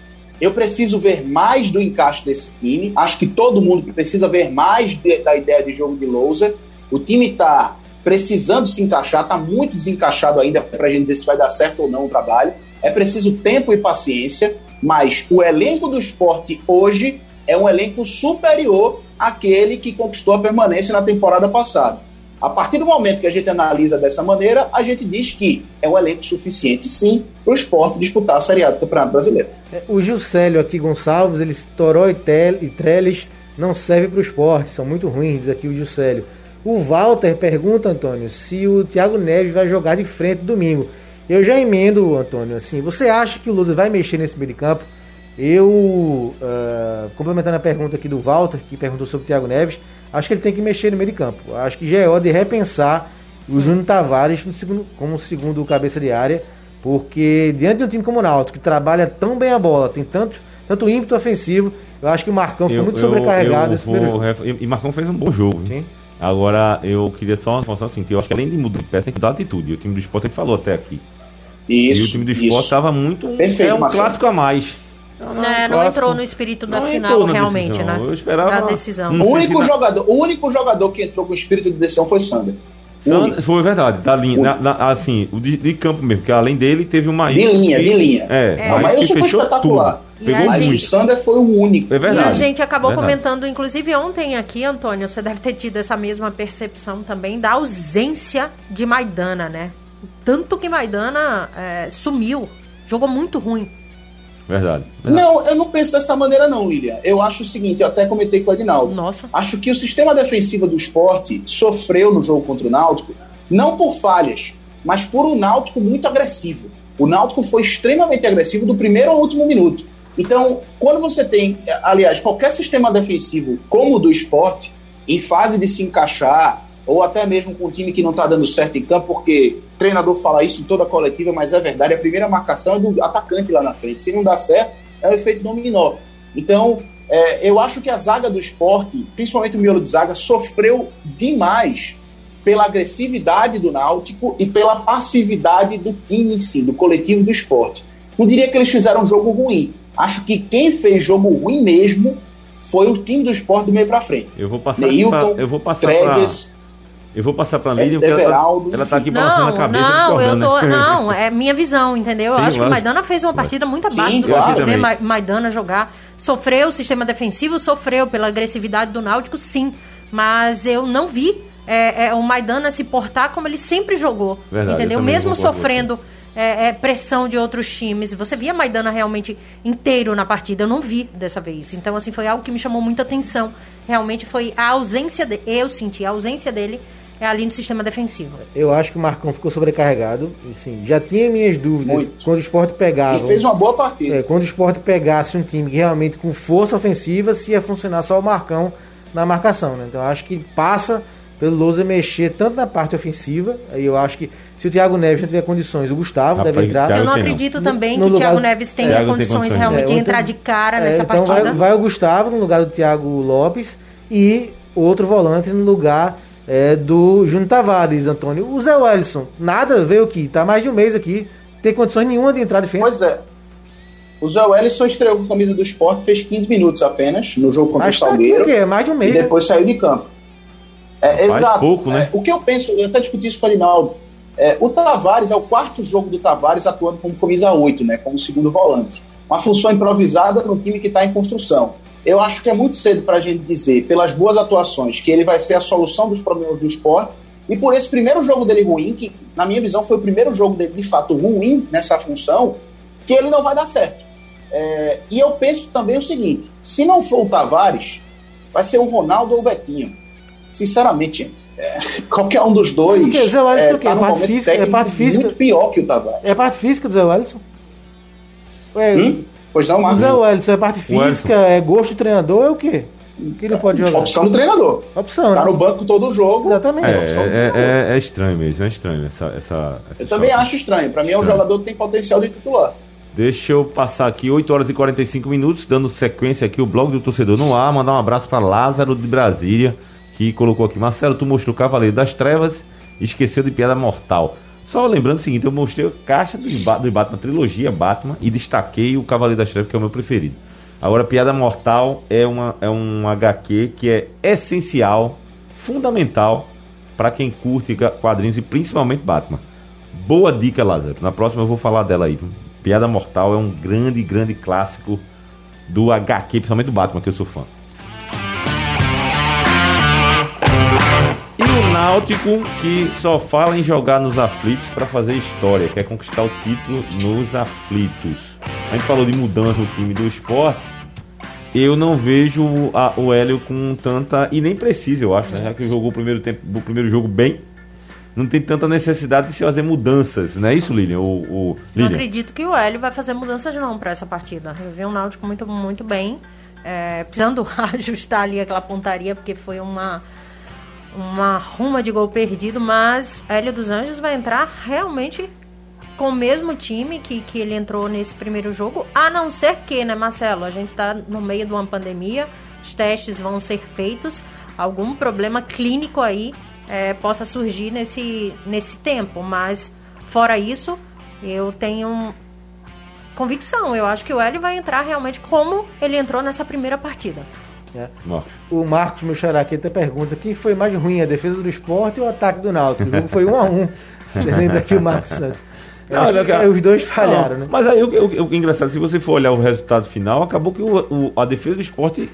eu preciso ver mais do encaixe desse time. Acho que todo mundo precisa ver mais de- da ideia de jogo de Lousa. O time está precisando se encaixar, está muito desencaixado ainda para a gente dizer se vai dar certo ou não o trabalho. É preciso tempo e paciência, mas o elenco do esporte hoje é um elenco superior àquele que conquistou a permanência na temporada passada. A partir do momento que a gente analisa dessa maneira, a gente diz que é um elenco suficiente, sim, para o esporte disputar a Série A do Campeonato Brasileiro. É, O Gilcélio aqui Gonçalves, eles Toró e, Tel, e Trellis não servem para o esporte, são muito ruins, diz aqui o Gilcélio. O Walter pergunta, Antônio, se o Thiago Neves vai jogar de frente domingo. Eu já emendo, Antônio, assim, você acha que o Lusa vai mexer nesse meio de campo? Eu, ah, complementando a pergunta aqui do Walter, que perguntou sobre o Thiago Neves, acho que ele tem que mexer no meio de campo. Acho que já é hora de repensar o Júnior Tavares no segundo, como segundo cabeça de área, porque diante de um time como o Náutico, que trabalha tão bem a bola, tem tanto, tanto ímpeto ofensivo, eu acho que o Marcão ficou muito sobrecarregado eu vou E Marcão fez um bom jogo. Sim. Agora, eu queria só uma informação assim, que eu acho que além de mudar de peça, tem que mudar atitude. E o time do esporte, a gente falou até aqui. Isso, e o time do esporte estava muito... Perfeito, é um Marcelo. clássico a mais. É, não clássico. entrou no espírito da Não final, realmente, decisão. né? Eu esperava- Da decisão. Não O único, se jogador, o único jogador que entrou com espírito de decisão foi Sander. O. Foi verdade, da linha, na- na- assim, o de, de campo mesmo, porque além dele teve uma De linha, de linha. É, É. Não, mas que isso foi fechou espetacular. tudo. E Pegou Mas o muito. Sander foi o único. É E verdade. a gente acabou verdade. comentando, inclusive ontem aqui, Antônio, você deve ter tido essa mesma percepção também da ausência de Maidana, né? Tanto que Maidana é, sumiu, jogou muito ruim. Verdade. verdade. Não, eu não penso dessa maneira, não, Lilian. Eu acho o seguinte, eu até comentei com o Edinaldo. Nossa. Acho que o sistema defensivo do esporte sofreu no jogo contra o Náutico, não por falhas, mas por um Náutico muito agressivo. O Náutico foi extremamente agressivo do primeiro ao último minuto. Então, quando você tem, aliás, qualquer sistema defensivo como o do esporte, em fase de se encaixar, ou até mesmo com um time que não está dando certo em campo, porque o treinador fala isso em toda a coletiva, mas é verdade, a primeira marcação é do atacante lá na frente. Se não dá certo, é o efeito dominó. Então, é, eu acho que a zaga do esporte, principalmente o miolo de zaga, sofreu demais pela agressividade do Náutico e pela passividade do time em si, do coletivo do esporte. Não diria que eles fizeram um jogo ruim. Acho que quem fez jogo ruim mesmo foi o time do esporte do meio para frente. Eu vou passar Neilton, pra, eu vou passar Tredes, pra, eu vou passar pra Lídia, porque ela Everaldo, tá, ela tá aqui balançando Não, a cabeça não, eu discordando, tô. né? Não, é minha visão, entendeu? Eu Sim, acho que o. Maidana fez uma partida muito Sim, abaixo do claro. Eu. Ma- Maidana jogar. Sofreu o sistema defensivo, sofreu pela agressividade do Náutico, sim. Mas eu não vi é, é, o Maidana se portar como ele sempre jogou. Verdade, eu entendeu? Mesmo sofrendo é, é, pressão de outros times. Você via Maidana realmente inteiro na partida, eu não vi dessa vez. Então, assim, foi algo que me chamou muita atenção. Realmente foi a ausência, de, eu senti a ausência dele é ali no sistema defensivo. Eu acho que o Marcão ficou sobrecarregado. Assim, já tinha minhas dúvidas Muito. quando o esporte pegava. E fez uma boa partida. É, quando o esporte pegasse um time realmente com força ofensiva, se ia funcionar só o Marcão na marcação. Né? Então acho que passa pelo Lousa mexer tanto na parte ofensiva, aí eu acho que se o Thiago Neves não tiver condições, o Gustavo Rapaz, deve entrar. Eu não acredito não. também no, no que o Thiago Neves tenha Thiago condições, condições realmente é, de entrar de cara é, nessa então partida. Vai, vai o Gustavo no lugar do Thiago Lopes e outro volante no lugar é, do Júnior Tavares, Antônio. O Zé Wellison, nada, veio aqui, tá mais de um mês aqui, tem condições nenhuma de entrar de frente. Pois é. O Zé Wellison estreou com a camisa do esporte, fez 15 minutos apenas no jogo contra Mas o Salgueiro. Tá aqui, é mais de um mês. E depois saiu de campo. É, exato. Pouco, né? É, o que eu penso, eu até discuti isso com o Adinaldo. É, o Tavares é o quarto jogo do Tavares atuando como camisa 8, né, como segundo volante. Uma função improvisada no time que está em construção. Eu acho que é muito cedo para a gente dizer, pelas boas atuações, que ele vai ser a solução dos problemas do esporte. E por esse primeiro jogo dele ruim, que na minha visão foi o primeiro jogo dele de fato ruim nessa função, que ele não vai dar certo. É, e eu penso também o seguinte: se não for o Tavares, vai ser o Ronaldo ou o Betinho. Sinceramente, gente. É, [laughs] qualquer um dos dois. O que? Zé Wellison é, o quê? Tá parte física, é parte física. Muito pior que o Tavares. É parte física do Zé Wellison? É, hum? Pois não, Marcos. O Zé Wellison é parte física, é gosto do treinador, é o quê? O que ele pode jogar? Opção do treinador. Opção. Tá né? no banco todo o jogo. Exatamente. É, é, é, é, estranho mesmo, é estranho essa. essa, essa Eu também acho estranho. Para mim é um jogador que tem potencial de titular. Deixa eu passar aqui 8 horas e 45 minutos, dando sequência aqui o blog do torcedor no ar, mandar um abraço para Lázaro de Brasília, que colocou aqui, Marcelo, tu mostrou o Cavaleiro das Trevas, esqueceu de Piada Mortal. Só lembrando o seguinte, eu mostrei a caixa do, do Batman, trilogia Batman, e destaquei o Cavaleiro das Trevas, que é o meu preferido. Agora, Piada Mortal é, uma, é um HQ que é essencial, fundamental, para quem curte quadrinhos e principalmente Batman. Boa dica, Lázaro. Na próxima eu vou falar dela aí. Piada Mortal é um grande, grande clássico do HQ, principalmente do Batman, que eu sou fã. Náutico, que só fala em jogar nos aflitos para fazer história, quer conquistar o título nos aflitos. A gente falou de mudança no time do esporte. Eu não vejo a, o Hélio com tanta. E nem precisa, eu acho, né? Já que jogou o primeiro, tempo, o primeiro jogo bem não tem tanta necessidade de se fazer mudanças, não é isso, Lilian? O, o, Lilian? Não acredito que o Hélio vai fazer mudanças não para essa partida. Eu vi um Náutico muito, muito bem, é, precisando [laughs] ajustar ali aquela pontaria, porque foi uma, uma ruma de gol perdido, mas Hélio dos Anjos vai entrar realmente com o mesmo time que, que ele entrou nesse primeiro jogo, a não ser que, né, Marcelo, a gente está no meio de uma pandemia, os testes vão ser feitos, algum problema clínico aí é, possa surgir nesse, nesse tempo. Mas, fora isso, eu tenho convicção. Eu acho que o Hélio vai entrar realmente como ele entrou nessa primeira partida. É. O Marcos Micharaqui até pergunta quem foi mais ruim, a defesa do esporte ou o ataque do Náutico? O jogo foi um a um. [laughs] Lembra aqui o Marcos Santos. Não, que os dois falharam, não, né? Mas aí o, o, o, engraçado, se você for olhar o resultado final, acabou que o, a defesa do esporte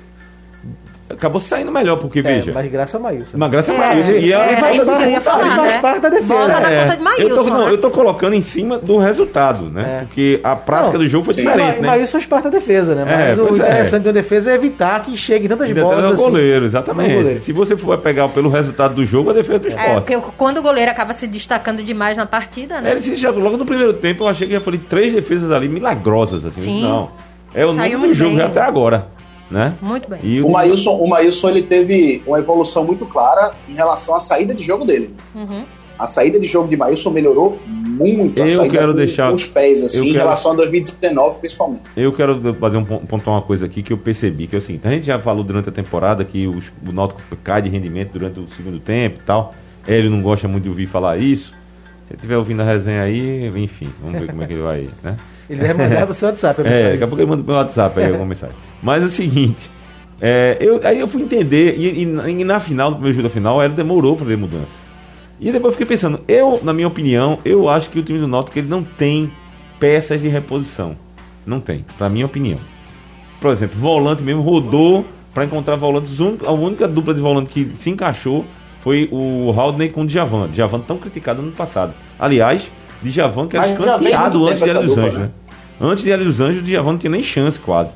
acabou saindo melhor, porque, é, veja. Mas graça a Maílson. Mas graça a Maílson. É, e é, faz, é, parte, ia falar, faz né? parte da defesa. Bota na é. de Maílson, eu, tô, não, né? eu tô colocando em cima do resultado, né? É. Porque a prática não, do jogo foi sim, diferente, né? Maílson faz parte da defesa, né? Mas o interessante da defesa é evitar que chegue tantas Ainda bolas. Assim. goleiro, exatamente. Goleiro. Se você for pegar pelo resultado do jogo, a defesa do esporte. É, porque quando o goleiro acaba se destacando demais na partida, né? Ele se já, logo no primeiro tempo, eu achei que já foram três defesas ali milagrosas, assim. Sim. Não. É o número do jogo até agora né? Muito bem. E o, o Maílson, o Maílson ele teve uma evolução muito clara em relação à saída de jogo dele. Uhum. A saída de jogo de Maílson melhorou muito. Eu quero com, deixar os pés assim, em quero, relação a 2019 principalmente. Eu quero fazer um pontuar uma coisa aqui que eu percebi que é o seguinte: a gente já falou durante a temporada que os, o Náutico cai de rendimento durante o segundo tempo e tal. Ele não gosta muito de ouvir falar isso. Se estiver ouvindo a resenha aí, enfim, vamos ver como é que ele vai, né? Ele vai mandar pro seu WhatsApp. É, daqui a pouco ele manda pro meu WhatsApp aí alguma mensagem. Mas é o seguinte, é, eu, aí eu fui entender, e, e, e na final, no primeiro jogo da final, ele demorou para ver mudança. E depois eu fiquei pensando, eu, na minha opinião, eu acho que o time do Náutico ele não tem peças de reposição. Não tem, pra minha opinião. Por exemplo, volante mesmo rodou para encontrar volantes. A única dupla de volante que se encaixou foi o Haldney com o Djavan. Djavan tão criticado no passado. Aliás, Djavan que era escanteado antes de Hélio dos Anjos, né? né? Antes de Hélio dos Anjos, o Djavan não tinha nem chance quase.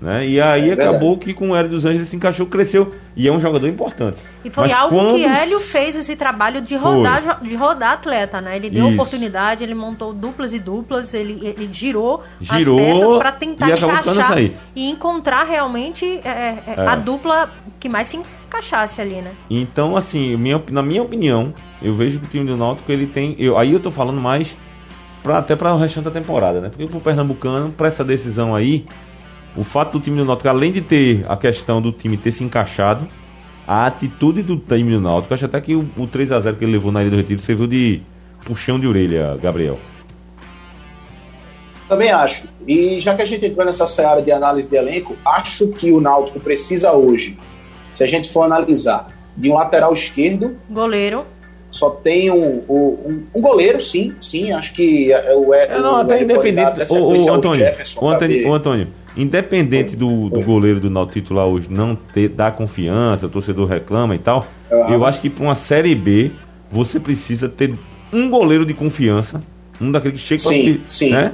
Né? E aí é acabou que com o Hélio dos Anjos ele se encaixou, cresceu e é um jogador importante. E foi Mas algo quando... que Hélio fez esse trabalho de rodar, de rodar atleta, né? Ele deu Isso. oportunidade, ele montou duplas e duplas, ele, ele girou, girou as peças para tentar e encaixar e encontrar realmente é, é, é, a dupla que mais se encaixasse ali, né? Então, assim, minha, na minha opinião, eu vejo que o time do Náutico ele tem, eu, aí eu tô falando mais pra, até para o restante da temporada, né? Porque pro Pernambucano, para essa decisão aí, o fato do time do Náutico, além de ter a questão do time ter se encaixado, a atitude do time do Náutico, acho até que o, o 3 a 0 que ele levou na Ilha do Retiro serviu de puxão de orelha, Gabriel. Também acho. E já que a gente entrou nessa seara de análise de elenco, acho que o Náutico precisa hoje, se a gente for analisar, de um lateral esquerdo. Goleiro. Só tem um, um, um goleiro, sim, sim. Acho que é o. É, não, até independente. O, o, Antônio, o, Antônio, o Antônio, Independente do, do goleiro do Náutico titular hoje não ter, dar confiança, o torcedor reclama e tal, uhum. eu acho que para uma Série B você precisa ter um goleiro de confiança, um daquele que chega sim, pra, sim. né?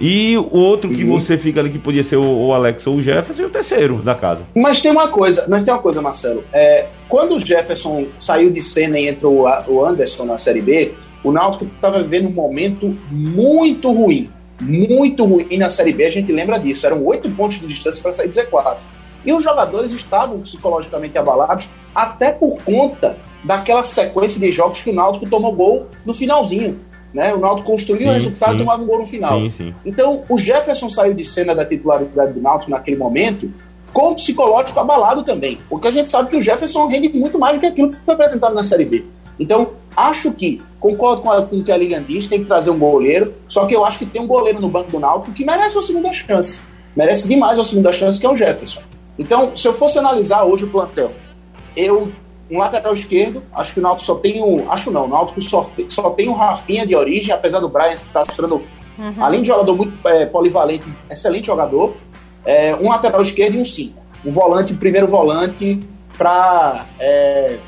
E o outro que uhum. você fica ali que podia ser o, o, Alex ou o Jefferson e o terceiro da casa. Mas tem uma coisa, mas tem uma coisa, Marcelo. É, quando o Jefferson saiu de cena e entrou o Anderson na Série B, o Náutico estava vivendo um momento muito ruim muito ruim na Série B, a gente lembra disso. Eram oito pontos de distância para sair do Z4. E os jogadores estavam psicologicamente abalados, até por conta daquela sequência de jogos que o Náutico tomou gol no finalzinho. Né? O Náutico construiu sim, o resultado e tomava um gol no final. Sim, então, o Jefferson saiu de cena da titularidade do Náutico naquele momento com o psicológico abalado também. Porque a gente sabe que o Jefferson rende muito mais do que aquilo que foi apresentado na Série B. Então, acho que, concordo com, a, com o que a Lilian diz, tem que trazer um goleiro, só que eu acho que tem um goleiro no banco do Náutico que merece uma segunda chance. Merece demais uma segunda chance, que é o Jefferson. Então, se eu fosse analisar hoje o plantão, eu, um lateral esquerdo, acho que o Náutico só tem um. Acho não, o Náutico só, só tem um Rafinha de origem, apesar do Brian estar mostrando, uhum. além de jogador muito é, polivalente, excelente jogador, é, um lateral esquerdo e um 5. Um volante, um primeiro volante, para é,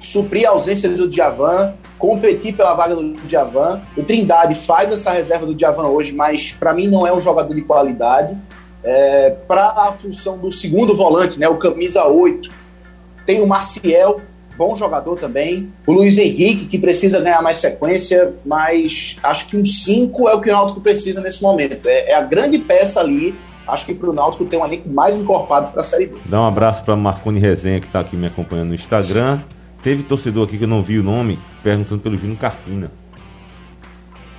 suprir a ausência do Djavan, competir pela vaga do Djavan. O Trindade faz essa reserva do Djavan hoje, mas para mim não é um jogador de qualidade. É, para a função do segundo volante, né, o camisa 8, tem o Marcial, bom jogador também. O Luiz Henrique, que precisa ganhar mais sequência, mas acho que um 5 é o que o Náutico precisa nesse momento. É, é a grande peça ali. Acho que para o Náutico tem um elenco mais encorpado para a Série B. Dá um abraço para Marconi Resenha, que está aqui me acompanhando no Instagram. Teve torcedor aqui que eu não vi o nome, perguntando pelo Júnior Carpina.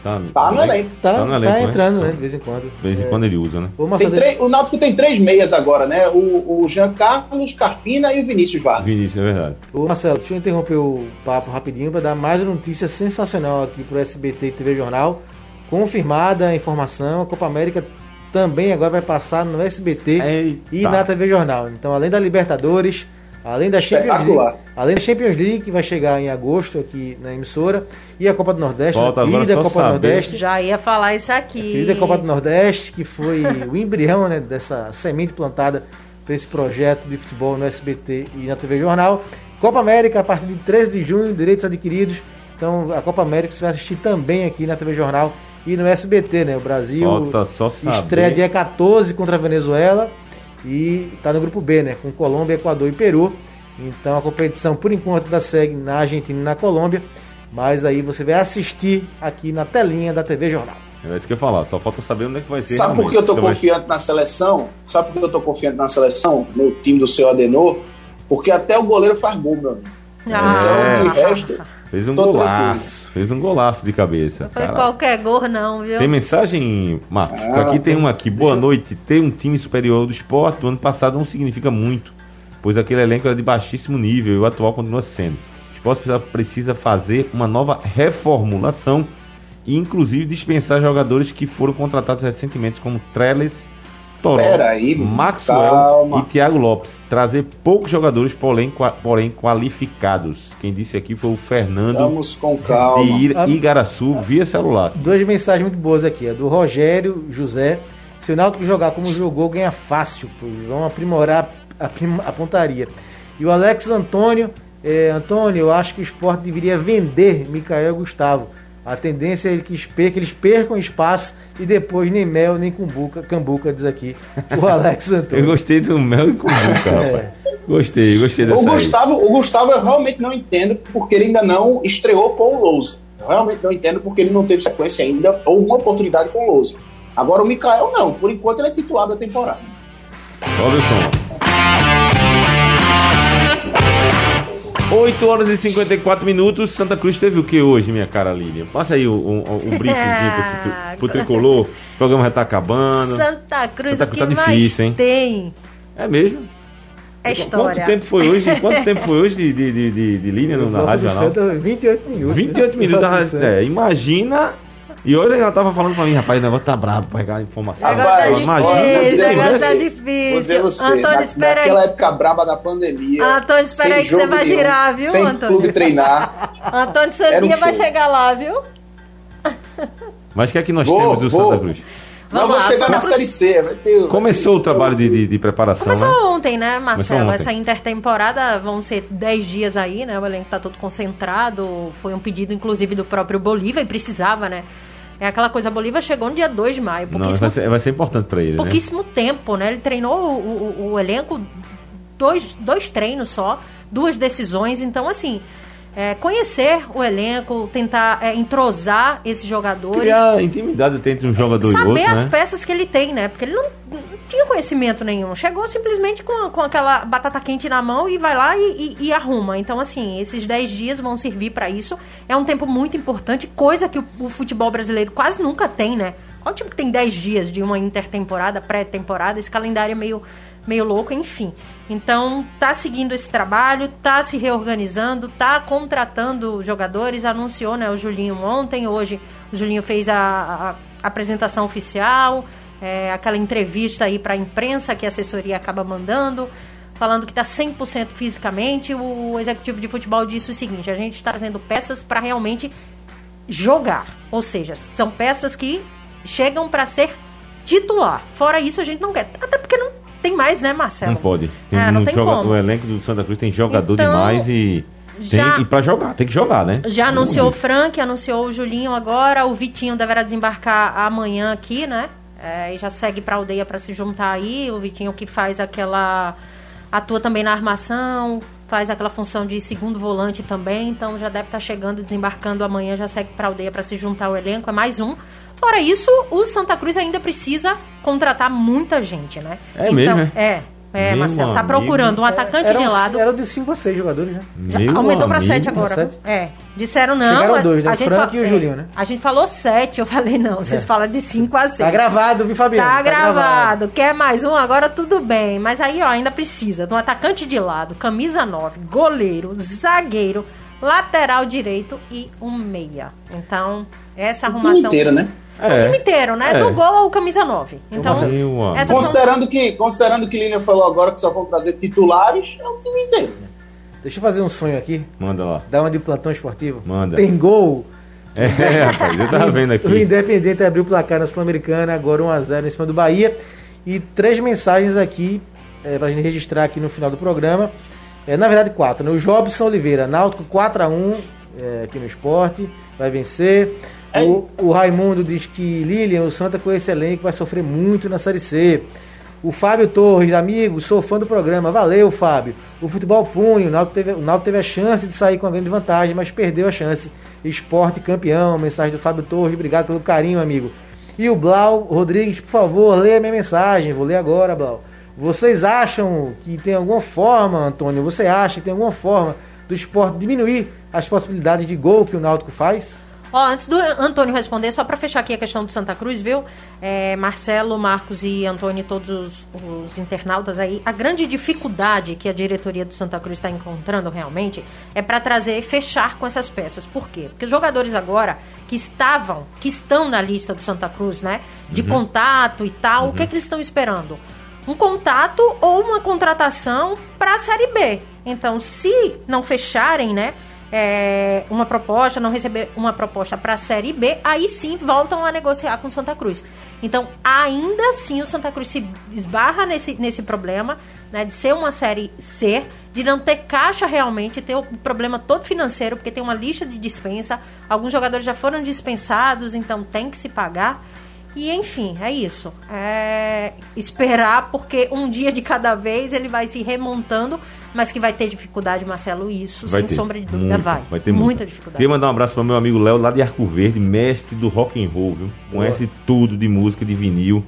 Tá, tá no elenco. Tá, tá, no elenco, tá né? entrando, né? De vez em quando. De vez em é. quando ele usa, né? O, três, o Náutico tem três meias agora, né? O, o Jean Carlos, Carpina e o Vinícius Vargas. Vinícius, é verdade. Ô Marcelo, deixa eu interromper o papo rapidinho para dar mais uma notícia sensacional aqui pro SBT e TV Jornal. Confirmada a informação, a Copa América também agora vai passar no SBT Eita. e na TV Jornal. Então, além da Libertadores, Além da Champions League, além da Champions League que vai chegar em agosto aqui na emissora e a Copa do Nordeste, Falta a querida Copa saber. do Nordeste. Já ia falar isso aqui. A querida Copa do Nordeste, que foi o embrião né, dessa semente plantada para esse projeto de futebol no SBT e na TV Jornal. Copa América a partir de 13 de junho, direitos adquiridos. Então a Copa América você vai assistir também aqui na TV Jornal e no SBT, né? O Brasil estreia dia 14 contra a Venezuela e está no grupo B, né? Com Colômbia, Equador e Peru. Então a competição por enquanto ainda segue na Argentina e na Colômbia, mas aí você vai assistir aqui na telinha da TV Jornal. É isso que eu ia falar, só falta saber onde é que vai ser. Sabe por que eu tô confiante vai... na seleção? Sabe por que eu tô confiante na seleção, no time do seu Adenor? Porque até o goleiro faz gol, meu amigo. Ah. Então, de resto, fez um golaço. Tranquilo. Fez um golaço de cabeça. Não foi cara. qualquer gol, não, viu? Tem mensagem, Marcos? Ah, aqui tem uma aqui. Boa noite. Ter um time superior do esporte do ano passado não significa muito, pois aquele elenco era de baixíssimo nível e o atual continua sendo. O esporte precisa fazer uma nova reformulação e, inclusive, dispensar jogadores que foram contratados recentemente, como Trellis Toró, aí, Maxwell calma. e Thiago Lopes. Trazer poucos jogadores, porém, porém qualificados. Quem disse aqui foi o Fernando Vamos com calma. de Igaraçu via celular. Duas mensagens muito boas aqui. A do Rogério José. Se o Náutico jogar como jogou, ganha fácil. Pois vão aprimorar a, a pontaria. E o Alex Antônio. É, Antônio, eu acho que o esporte deveria vender Micael Gustavo. A tendência é que, que eles percam espaço e depois nem mel nem cumbuca, cambuca, diz aqui o [laughs] Alex Antônio. Eu gostei do mel e cumbuca, [laughs] É. rapaz. Gostei, gostei dessa O aí. Gustavo, o Gustavo eu realmente não entendo porque ele ainda não estreou com o Lousa. Eu realmente não entendo porque ele não teve sequência ainda ou uma oportunidade com o Lousa. Agora o Mikael não, por enquanto ele é titular da temporada. Sobe o som. 8 horas e 54 minutos. Santa Cruz teve o que hoje, minha cara Lília? Passa aí o, o, o [laughs] briefzinho pro, pro, pro tricolor. O programa já tá acabando. Santa Cruz, Santa o que Cruz tá mais difícil, hein? tem É mesmo? é história. Quanto tempo foi hoje? [laughs] Quanto tempo foi hoje de, de, de, de, de linha no- na Rádio Jornal? Santa, 28 minutos. 28 minutos da. É, imagina. E olha, ela tava falando pra mim, rapaz, o negócio tá brabo pra pegar a informação. Tá Rapaz, imagina negócio tá difícil. dizer você, Antônio, na, espera naquela aí. época braba da pandemia. Antônio, espera aí que você vai nenhum, girar, viu, sem Antônio? clube treinar. Antônio Era um Sandinha vai chegar lá, viu? Mas o que é que nós Vou, temos do vou. Santa Cruz? Não, Vamos vou lá, chegar na Cruz- Série C. Vai ter, Começou o trabalho de, de, de preparação, Começou né? ontem, né, Marcelo? ontem. Essa intertemporada vão ser 10 dias aí, né? O elenco tá todo concentrado. Foi um pedido, inclusive, do próprio Bolívar e precisava, né? É aquela coisa, a Bolívar chegou no dia 2 de maio. Não, vai ser, vai ser importante pra ele, né? pouquíssimo tempo, né? Ele treinou o, o- o elenco, dois, dois treinos só, duas decisões. Então, assim, é, conhecer o elenco, tentar é, entrosar esses jogadores. Criar intimidade até entre um jogador e saber outro, as né? peças que ele tem, né? Porque ele não, não tinha conhecimento nenhum. Chegou simplesmente com, com aquela batata quente na mão e vai lá e, e- e arruma. Então, assim, esses 10 dias vão servir para isso. É um tempo muito importante, coisa que o, o futebol brasileiro quase nunca tem, né? Qual time que tem 10 dias de uma intertemporada, pré-temporada? Esse calendário é meio, meio louco, enfim. Então, tá seguindo esse trabalho, tá se reorganizando, tá contratando jogadores, anunciou, né, o Julinho ontem, hoje o Julinho fez a, a- apresentação oficial, é, aquela entrevista aí para a imprensa que a assessoria acaba mandando, falando que está 100% fisicamente. O executivo de futebol disse o seguinte: a gente está trazendo peças para realmente jogar, ou seja, são peças que chegam para ser titular. Fora isso, a gente não quer, até porque não tem mais, né, Marcelo? Não pode. Tem É, não tem jogador, como. o elenco do Santa Cruz tem jogador Então, demais e. Tem, já- e pra jogar, tem que jogar, né? Já anunciou o Frank, anunciou o Julinho agora, o Vitinho deverá desembarcar amanhã aqui, né? É, e já segue pra aldeia para se juntar aí. O Vitinho que faz aquela. atua também na armação, faz aquela função de segundo volante também, então já deve estar chegando, desembarcando amanhã, já segue pra aldeia para se juntar ao elenco, é mais um. Fora isso, o Santa Cruz ainda precisa contratar muita gente, né? É mesmo, é? É, é, Meu Marcelo. Tá amigo. procurando um atacante Eram- de lado. Eram de 5 a 6 jogadores, né? Já Meu aumentou pra amigo. 7 agora. Sete? É. Disseram não. Chegaram a- dois, né? a gente Frank e o é, Julinho, né? A gente falou 7, eu falei não. Vocês falam de 5 a 6. Tá gravado, viu, Fabiano? Tá gravado. Quer mais um? Agora tudo bem. Mas aí, ó, ainda precisa de um atacante de lado, camisa 9, goleiro, zagueiro, lateral direito e um meia. Então, essa O time arrumação. inteiro, né? O time inteiro, né? É. Do gol ao camisa 9. Então, essas são Considerando que, considerando que Lilian falou agora que só vão trazer titulares, é o time inteiro. né? Deixa eu fazer um sonho aqui. Manda lá. Dar uma de plantão esportivo. Manda. Tem gol. É, rapaz, eu tava vendo [laughs] O aqui. Independente abriu o placar na Sul-Americana, agora 1x0 em cima do Bahia. E três mensagens aqui, é, pra gente registrar aqui no final do programa. É, na verdade, quatro. Né? O Jobson Oliveira, Náutico 4x1 é, aqui no esporte, vai vencer. O, o Raimundo diz que Lilian, o Santa com esse elenco vai sofrer muito na Série C. O Fábio Torres, amigo, sou fã do programa. Valeu, Fábio. O futebol punho, o Náutico teve, teve a chance de sair com a grande vantagem, mas perdeu a chance. Esporte campeão, mensagem do Fábio Torres, obrigado pelo carinho, amigo. E o Blau Rodrigues, por favor, leia minha mensagem. Vou ler agora, Blau. Vocês acham que tem alguma forma, Antônio, você acha que tem alguma forma do esporte diminuir as possibilidades de gol que o Náutico faz? Ó, antes do Antônio responder, só para fechar aqui a questão do Santa Cruz, viu? É, Marcelo, Marcos e Antônio, todos os, os internautas aí, a grande dificuldade que a diretoria do Santa Cruz está encontrando realmente é para trazer, fechar com essas peças. Por quê? Porque os jogadores agora que estavam, que estão na lista do Santa Cruz, né? De contato e tal, o que, que eles estão esperando? Um contato ou uma contratação para a Série B. Então, se não fecharem, né? É, uma proposta, não receber uma proposta para a Série B, aí sim voltam a negociar com Santa Cruz. Então, ainda assim, o Santa Cruz se esbarra nesse, nesse problema né, de ser uma Série C, de não ter caixa realmente, ter o problema todo financeiro, porque tem uma lista de dispensa, alguns jogadores já foram dispensados, então tem que se pagar. E enfim, é isso. É esperar, porque um dia de cada vez ele vai se remontando mas que vai ter dificuldade, Marcelo, isso, vai sem ter. sombra de dúvida, Muito, vai. Vai ter muita, muita dificuldade. Queria mandar um abraço para meu amigo Léo, lá de Arco Verde, mestre do rock and roll, viu? Conhece Boa. tudo de música, de vinil.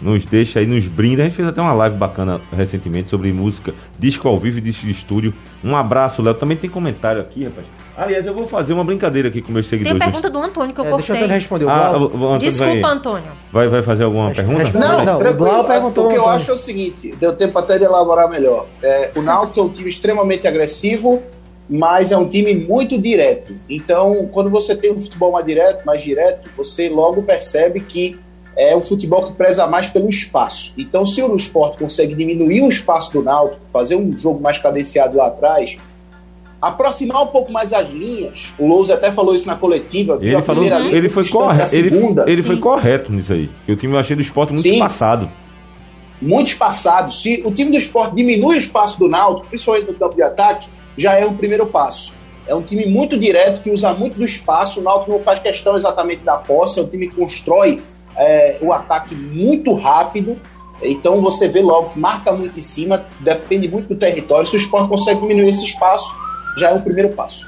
Nos deixa aí, nos brinda. A gente fez até uma live bacana recentemente sobre música, disco ao vivo e disco de estúdio. Um abraço, Léo. Também tem comentário aqui, rapaz. Aliás, eu vou fazer uma brincadeira aqui com meus seguidores. Tem pergunta do Antônio que eu é, cortei. Deixa o Antônio responder. Ah, o Antônio Desculpa, vai, Antônio. Vai, vai fazer alguma pergunta? Não, não, tranquilo. O, perguntou o que eu acho é o seguinte, deu tempo até de elaborar melhor. É, o Náutico é um time extremamente agressivo, mas é um time muito direto. Então, quando você tem um futebol mais direto, mais direto, você logo percebe que é um futebol que preza mais pelo espaço. Então, se o Sport consegue diminuir o espaço do Náutico, fazer um jogo mais cadenciado lá atrás, aproximar um pouco mais as linhas. O Lousa até falou isso na coletiva. Ele, falou, linha, ele foi correto. Ele, ele foi correto nisso aí. O time eu achei do esporte muito Sim. espaçado. Muito espaçado. Se o time do esporte diminui o espaço do Náutico, principalmente no campo de ataque, já é o primeiro passo. É um time muito direto, que usa muito do espaço. O Náutico não faz questão exatamente da posse. É um time que constrói é, o ataque muito rápido. Então você vê logo que marca muito em cima, depende muito do território. Se o esporte consegue diminuir esse espaço, já é um primeiro passo.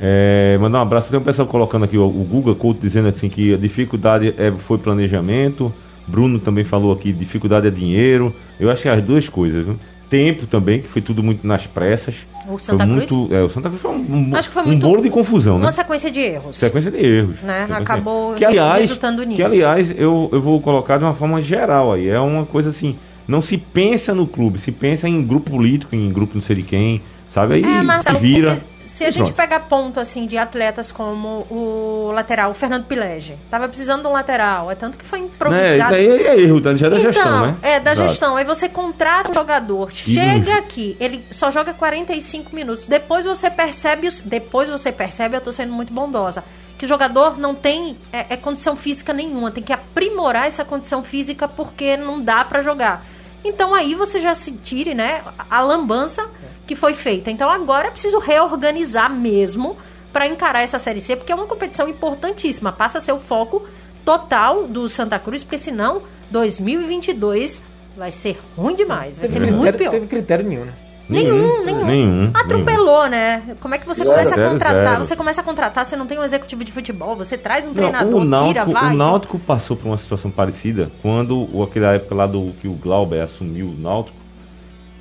É, mandar um abraço. Tem um pessoal colocando aqui o, o Google Couto dizendo assim que a dificuldade é, foi planejamento. Bruno também falou aqui, dificuldade é dinheiro. Eu acho que é as duas coisas, viu? Tempo também, que foi tudo muito nas pressas. O Santa foi Cruz? Muito, é, o Santa Cruz foi um, Acho que foi muito, um bolo de confusão, uma né? Uma sequência de erros. Sequência de erros. Né? Acabou que, aliás, resultando nisso. Que, aliás, eu, eu vou colocar de uma forma geral aí. É uma coisa assim, não se pensa no clube, se pensa em grupo político, em grupo não sei de quem, sabe? Aí é, Marcelo, vira. Se a gente pegar ponto assim de atletas como o lateral, o Fernando Pilege, tava precisando de um lateral, é tanto que foi improvisado. É, isso aí é erro, tá? Já é da então, gestão, né? É, da Exato. gestão. Aí você contrata um jogador, chega aqui, ele só joga 45 minutos. Depois você percebe, depois você percebe, eu tô sendo muito bondosa, que o jogador não tem é, é condição física nenhuma, tem que aprimorar essa condição física porque não dá para jogar. Então aí você já se tire, né, a lambança que foi feita. Então agora é preciso reorganizar mesmo para encarar essa Série C, porque é uma competição importantíssima. Passa a ser o foco total do Santa Cruz, porque senão 2022 vai ser ruim demais, vai teve ser critério, muito pior. Teve critério nenhum, né? Nenhum, nenhum. nenhum. Atropelou, nenhum. né? Como é que você zero, começa a contratar? Zero. Você começa a contratar, você não tem um executivo de futebol, você traz um não, treinador, Náutico, tira, vai. O Náutico passou por uma situação parecida quando, aquela época lá do que o Glauber assumiu o Náutico,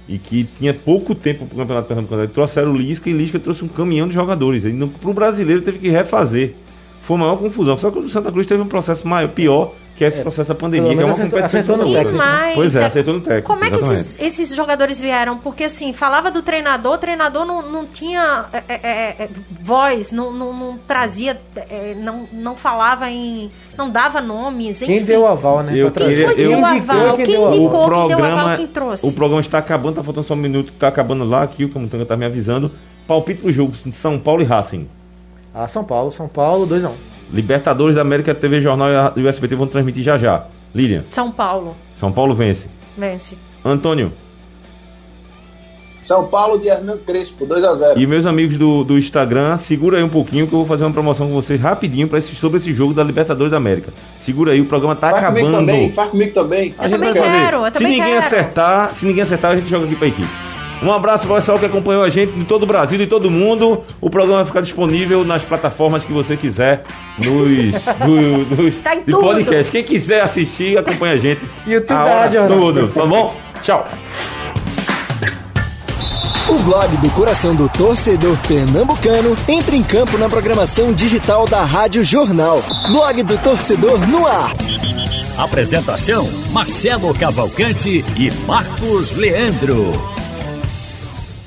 e que tinha pouco tempo para o Campeonato Pernambucano. Trouxeram o Lisca e Lisca trouxe um caminhão de jogadores. Para o brasileiro teve que refazer. Foi uma maior confusão. Só que o Santa Cruz teve um processo maior, pior, que é esse processo da pandemia, que é uma acertou, competição. Acertou no técnico. Mais, pois é, acertou no técnico. Como é que esses, esses, jogadores vieram? Porque assim, falava do treinador, o treinador não, não tinha é, é, é, é voz, não, não, não trazia, não, não falava em. não dava nomes. Enfim. Quem deu o aval, né? Eu, quem foi que eu, deu o aval? Quem, indicou, quem programa, deu o aval, quem trouxe? O programa está acabando, tá faltando só um minuto, está acabando lá, aqui o Camutanga está me avisando. Palpite pro jogo, São Paulo e Racing. Ah, São Paulo, São Paulo, 2x1. Um. Libertadores da América TV Jornal e o SBT vão transmitir já já. Lilian. São Paulo. São Paulo vence. Vence. Antônio. São Paulo de Hernan Crespo, 2x0. E meus amigos do, do Instagram, segura aí um pouquinho que eu vou fazer uma promoção com vocês rapidinho pra esse, sobre esse jogo da Libertadores da América. Segura aí, o programa tá faz acabando. Comigo também, faz comigo também. Eu também quero, eu se também ninguém quero. acertar, se ninguém acertar, a gente joga aqui pra equipe. Um abraço para o pessoal que acompanhou a gente de todo o Brasil e todo mundo. O programa vai ficar disponível nas plataformas que você quiser, nos, [laughs] do, nos tá de podcast. Quem quiser assistir, acompanha a gente. YouTube a hora tudo, tá bom? Tchau. O blog do coração do torcedor pernambucano entra em campo na programação digital da Rádio Jornal. Blog do torcedor no ar. Apresentação: Marcelo Cavalcante e Marcos Leandro.